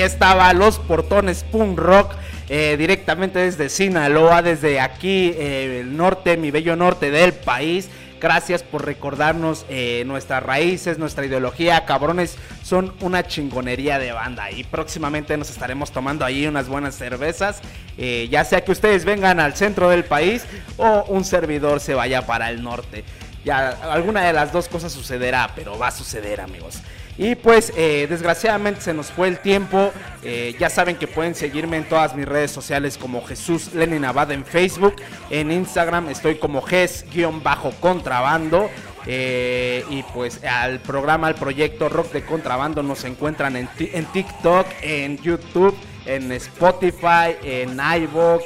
Estaba Los Portones Punk Rock. eh, directamente desde Sinaloa, desde aquí, eh, el norte, mi bello norte del país. Gracias por recordarnos eh, nuestras raíces, nuestra ideología. Cabrones, son una chingonería de banda. Y próximamente nos estaremos tomando ahí unas buenas cervezas. ya sea que ustedes vengan al centro del país o un servidor se vaya para el norte. Ya alguna de las dos cosas sucederá, pero va a suceder, amigos. Y pues eh, desgraciadamente se nos fue el tiempo. Eh, ya saben que pueden seguirme en todas mis redes sociales como Jesús Lenin Abad en Facebook. En Instagram estoy como Ges-contrabando. Eh, y pues al programa, al proyecto Rock de Contrabando nos encuentran en, en TikTok, en YouTube, en Spotify, en iVoox,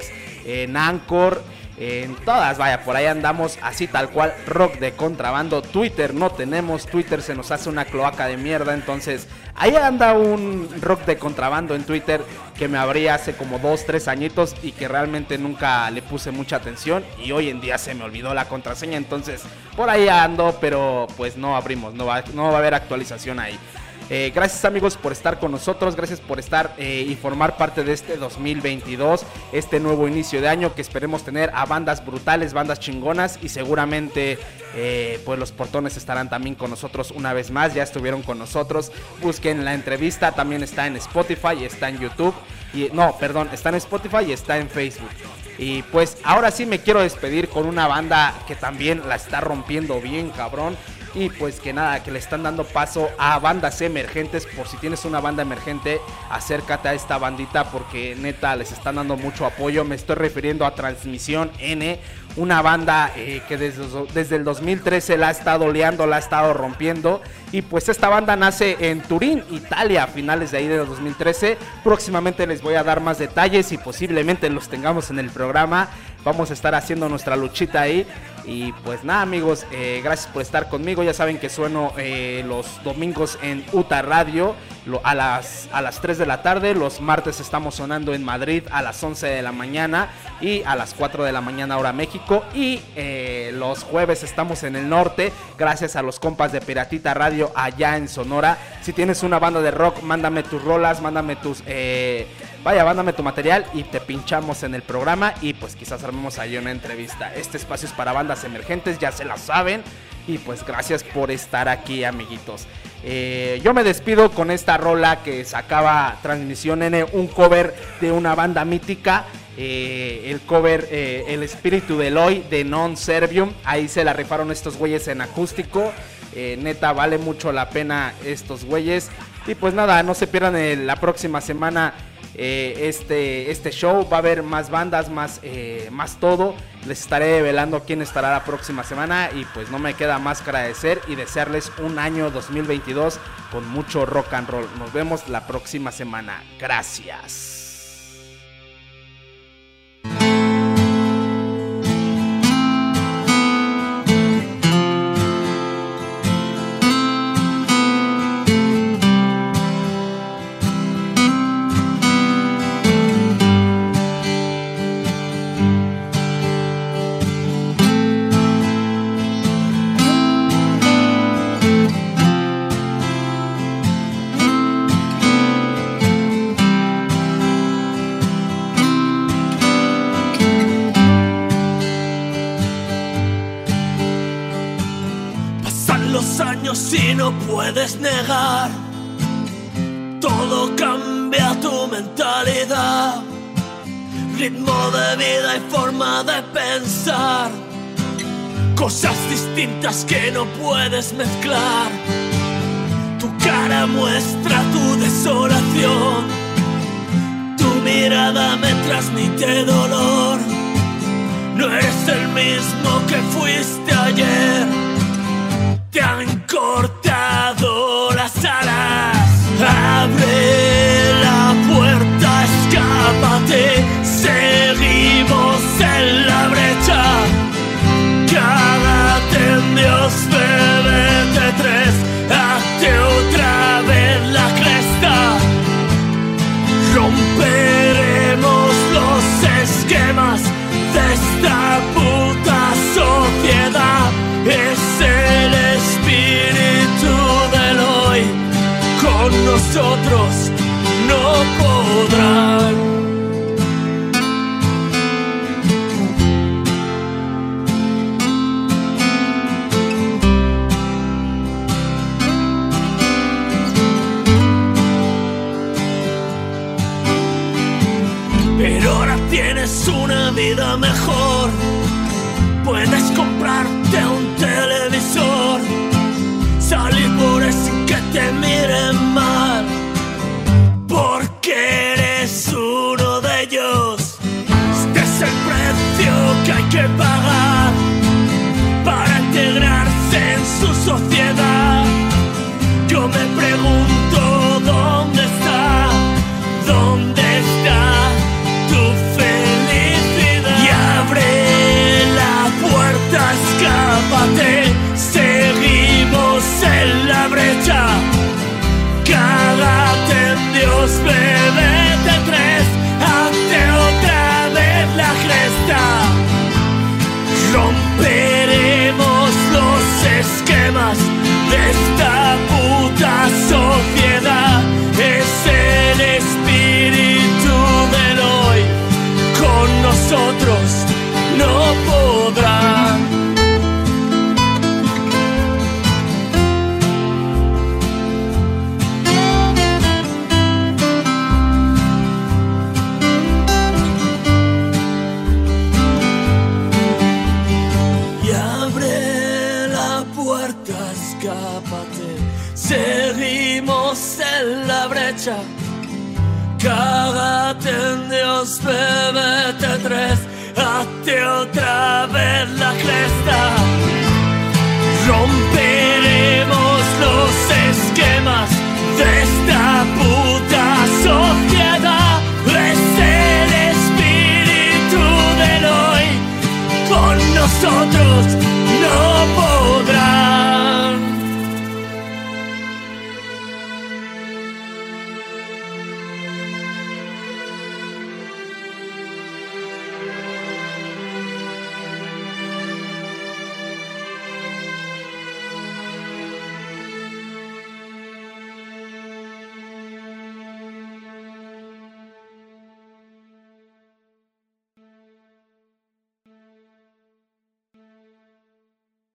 en Anchor. En todas, vaya, por ahí andamos así tal cual, rock de contrabando. Twitter no tenemos, Twitter se nos hace una cloaca de mierda. Entonces, ahí anda un rock de contrabando en Twitter que me abría hace como dos, tres añitos y que realmente nunca le puse mucha atención. Y hoy en día se me olvidó la contraseña. Entonces, por ahí ando, pero pues no abrimos, no va, no va a haber actualización ahí. Eh, gracias amigos por estar con nosotros, gracias por estar eh, y formar parte de este 2022, este nuevo inicio de año que esperemos tener a bandas brutales, bandas chingonas y seguramente eh, pues los portones estarán también con nosotros una vez más, ya estuvieron con nosotros, busquen la entrevista, también está en Spotify, está en YouTube y no, perdón, está en Spotify y está en Facebook. Y pues ahora sí me quiero despedir con una banda que también la está rompiendo bien, cabrón. Y pues que nada, que le están dando paso a bandas emergentes. Por si tienes una banda emergente, acércate a esta bandita porque neta les están dando mucho apoyo. Me estoy refiriendo a Transmisión N, una banda eh, que desde, desde el 2013 la ha estado oleando, la ha estado rompiendo. Y pues esta banda nace en Turín, Italia, a finales de ahí del 2013. Próximamente les voy a dar más detalles y posiblemente los tengamos en el programa. Vamos a estar haciendo nuestra luchita ahí. Y pues nada amigos, eh, gracias por estar conmigo. Ya saben que sueno eh, los domingos en UTA Radio a, las, a las 3 de la tarde. Los martes estamos sonando en Madrid a las 11 de la mañana y a las 4 de la mañana hora México. Y eh, los jueves estamos en el norte gracias a los compas de Piratita Radio allá en Sonora. Si tienes una banda de rock, mándame tus rolas, mándame tus... Vaya, mándame tu material y te pinchamos en el programa y pues quizás armemos ahí una entrevista. Este espacio es para bandas emergentes, ya se la saben. Y pues gracias por estar aquí, amiguitos. Eh, yo me despido con esta rola que sacaba Transmisión N, un cover de una banda mítica. eh, el cover eh, El Espíritu del Hoy de Non Servium. Ahí se la rifaron estos güeyes en acústico. Eh, neta, vale mucho la pena estos güeyes. Y pues nada, no se pierdan la próxima semana eh, este, este show. Va a haber más bandas, más, eh, más todo. Les estaré velando quién estará la próxima semana. Y pues no me queda más que agradecer y desearles un año 2022 con mucho rock and roll. Nos vemos la próxima semana. Gracias. Cosas distintas que no puedes mezclar. Tu cara muestra tu desolación. Tu mirada me transmite dolor. No eres el mismo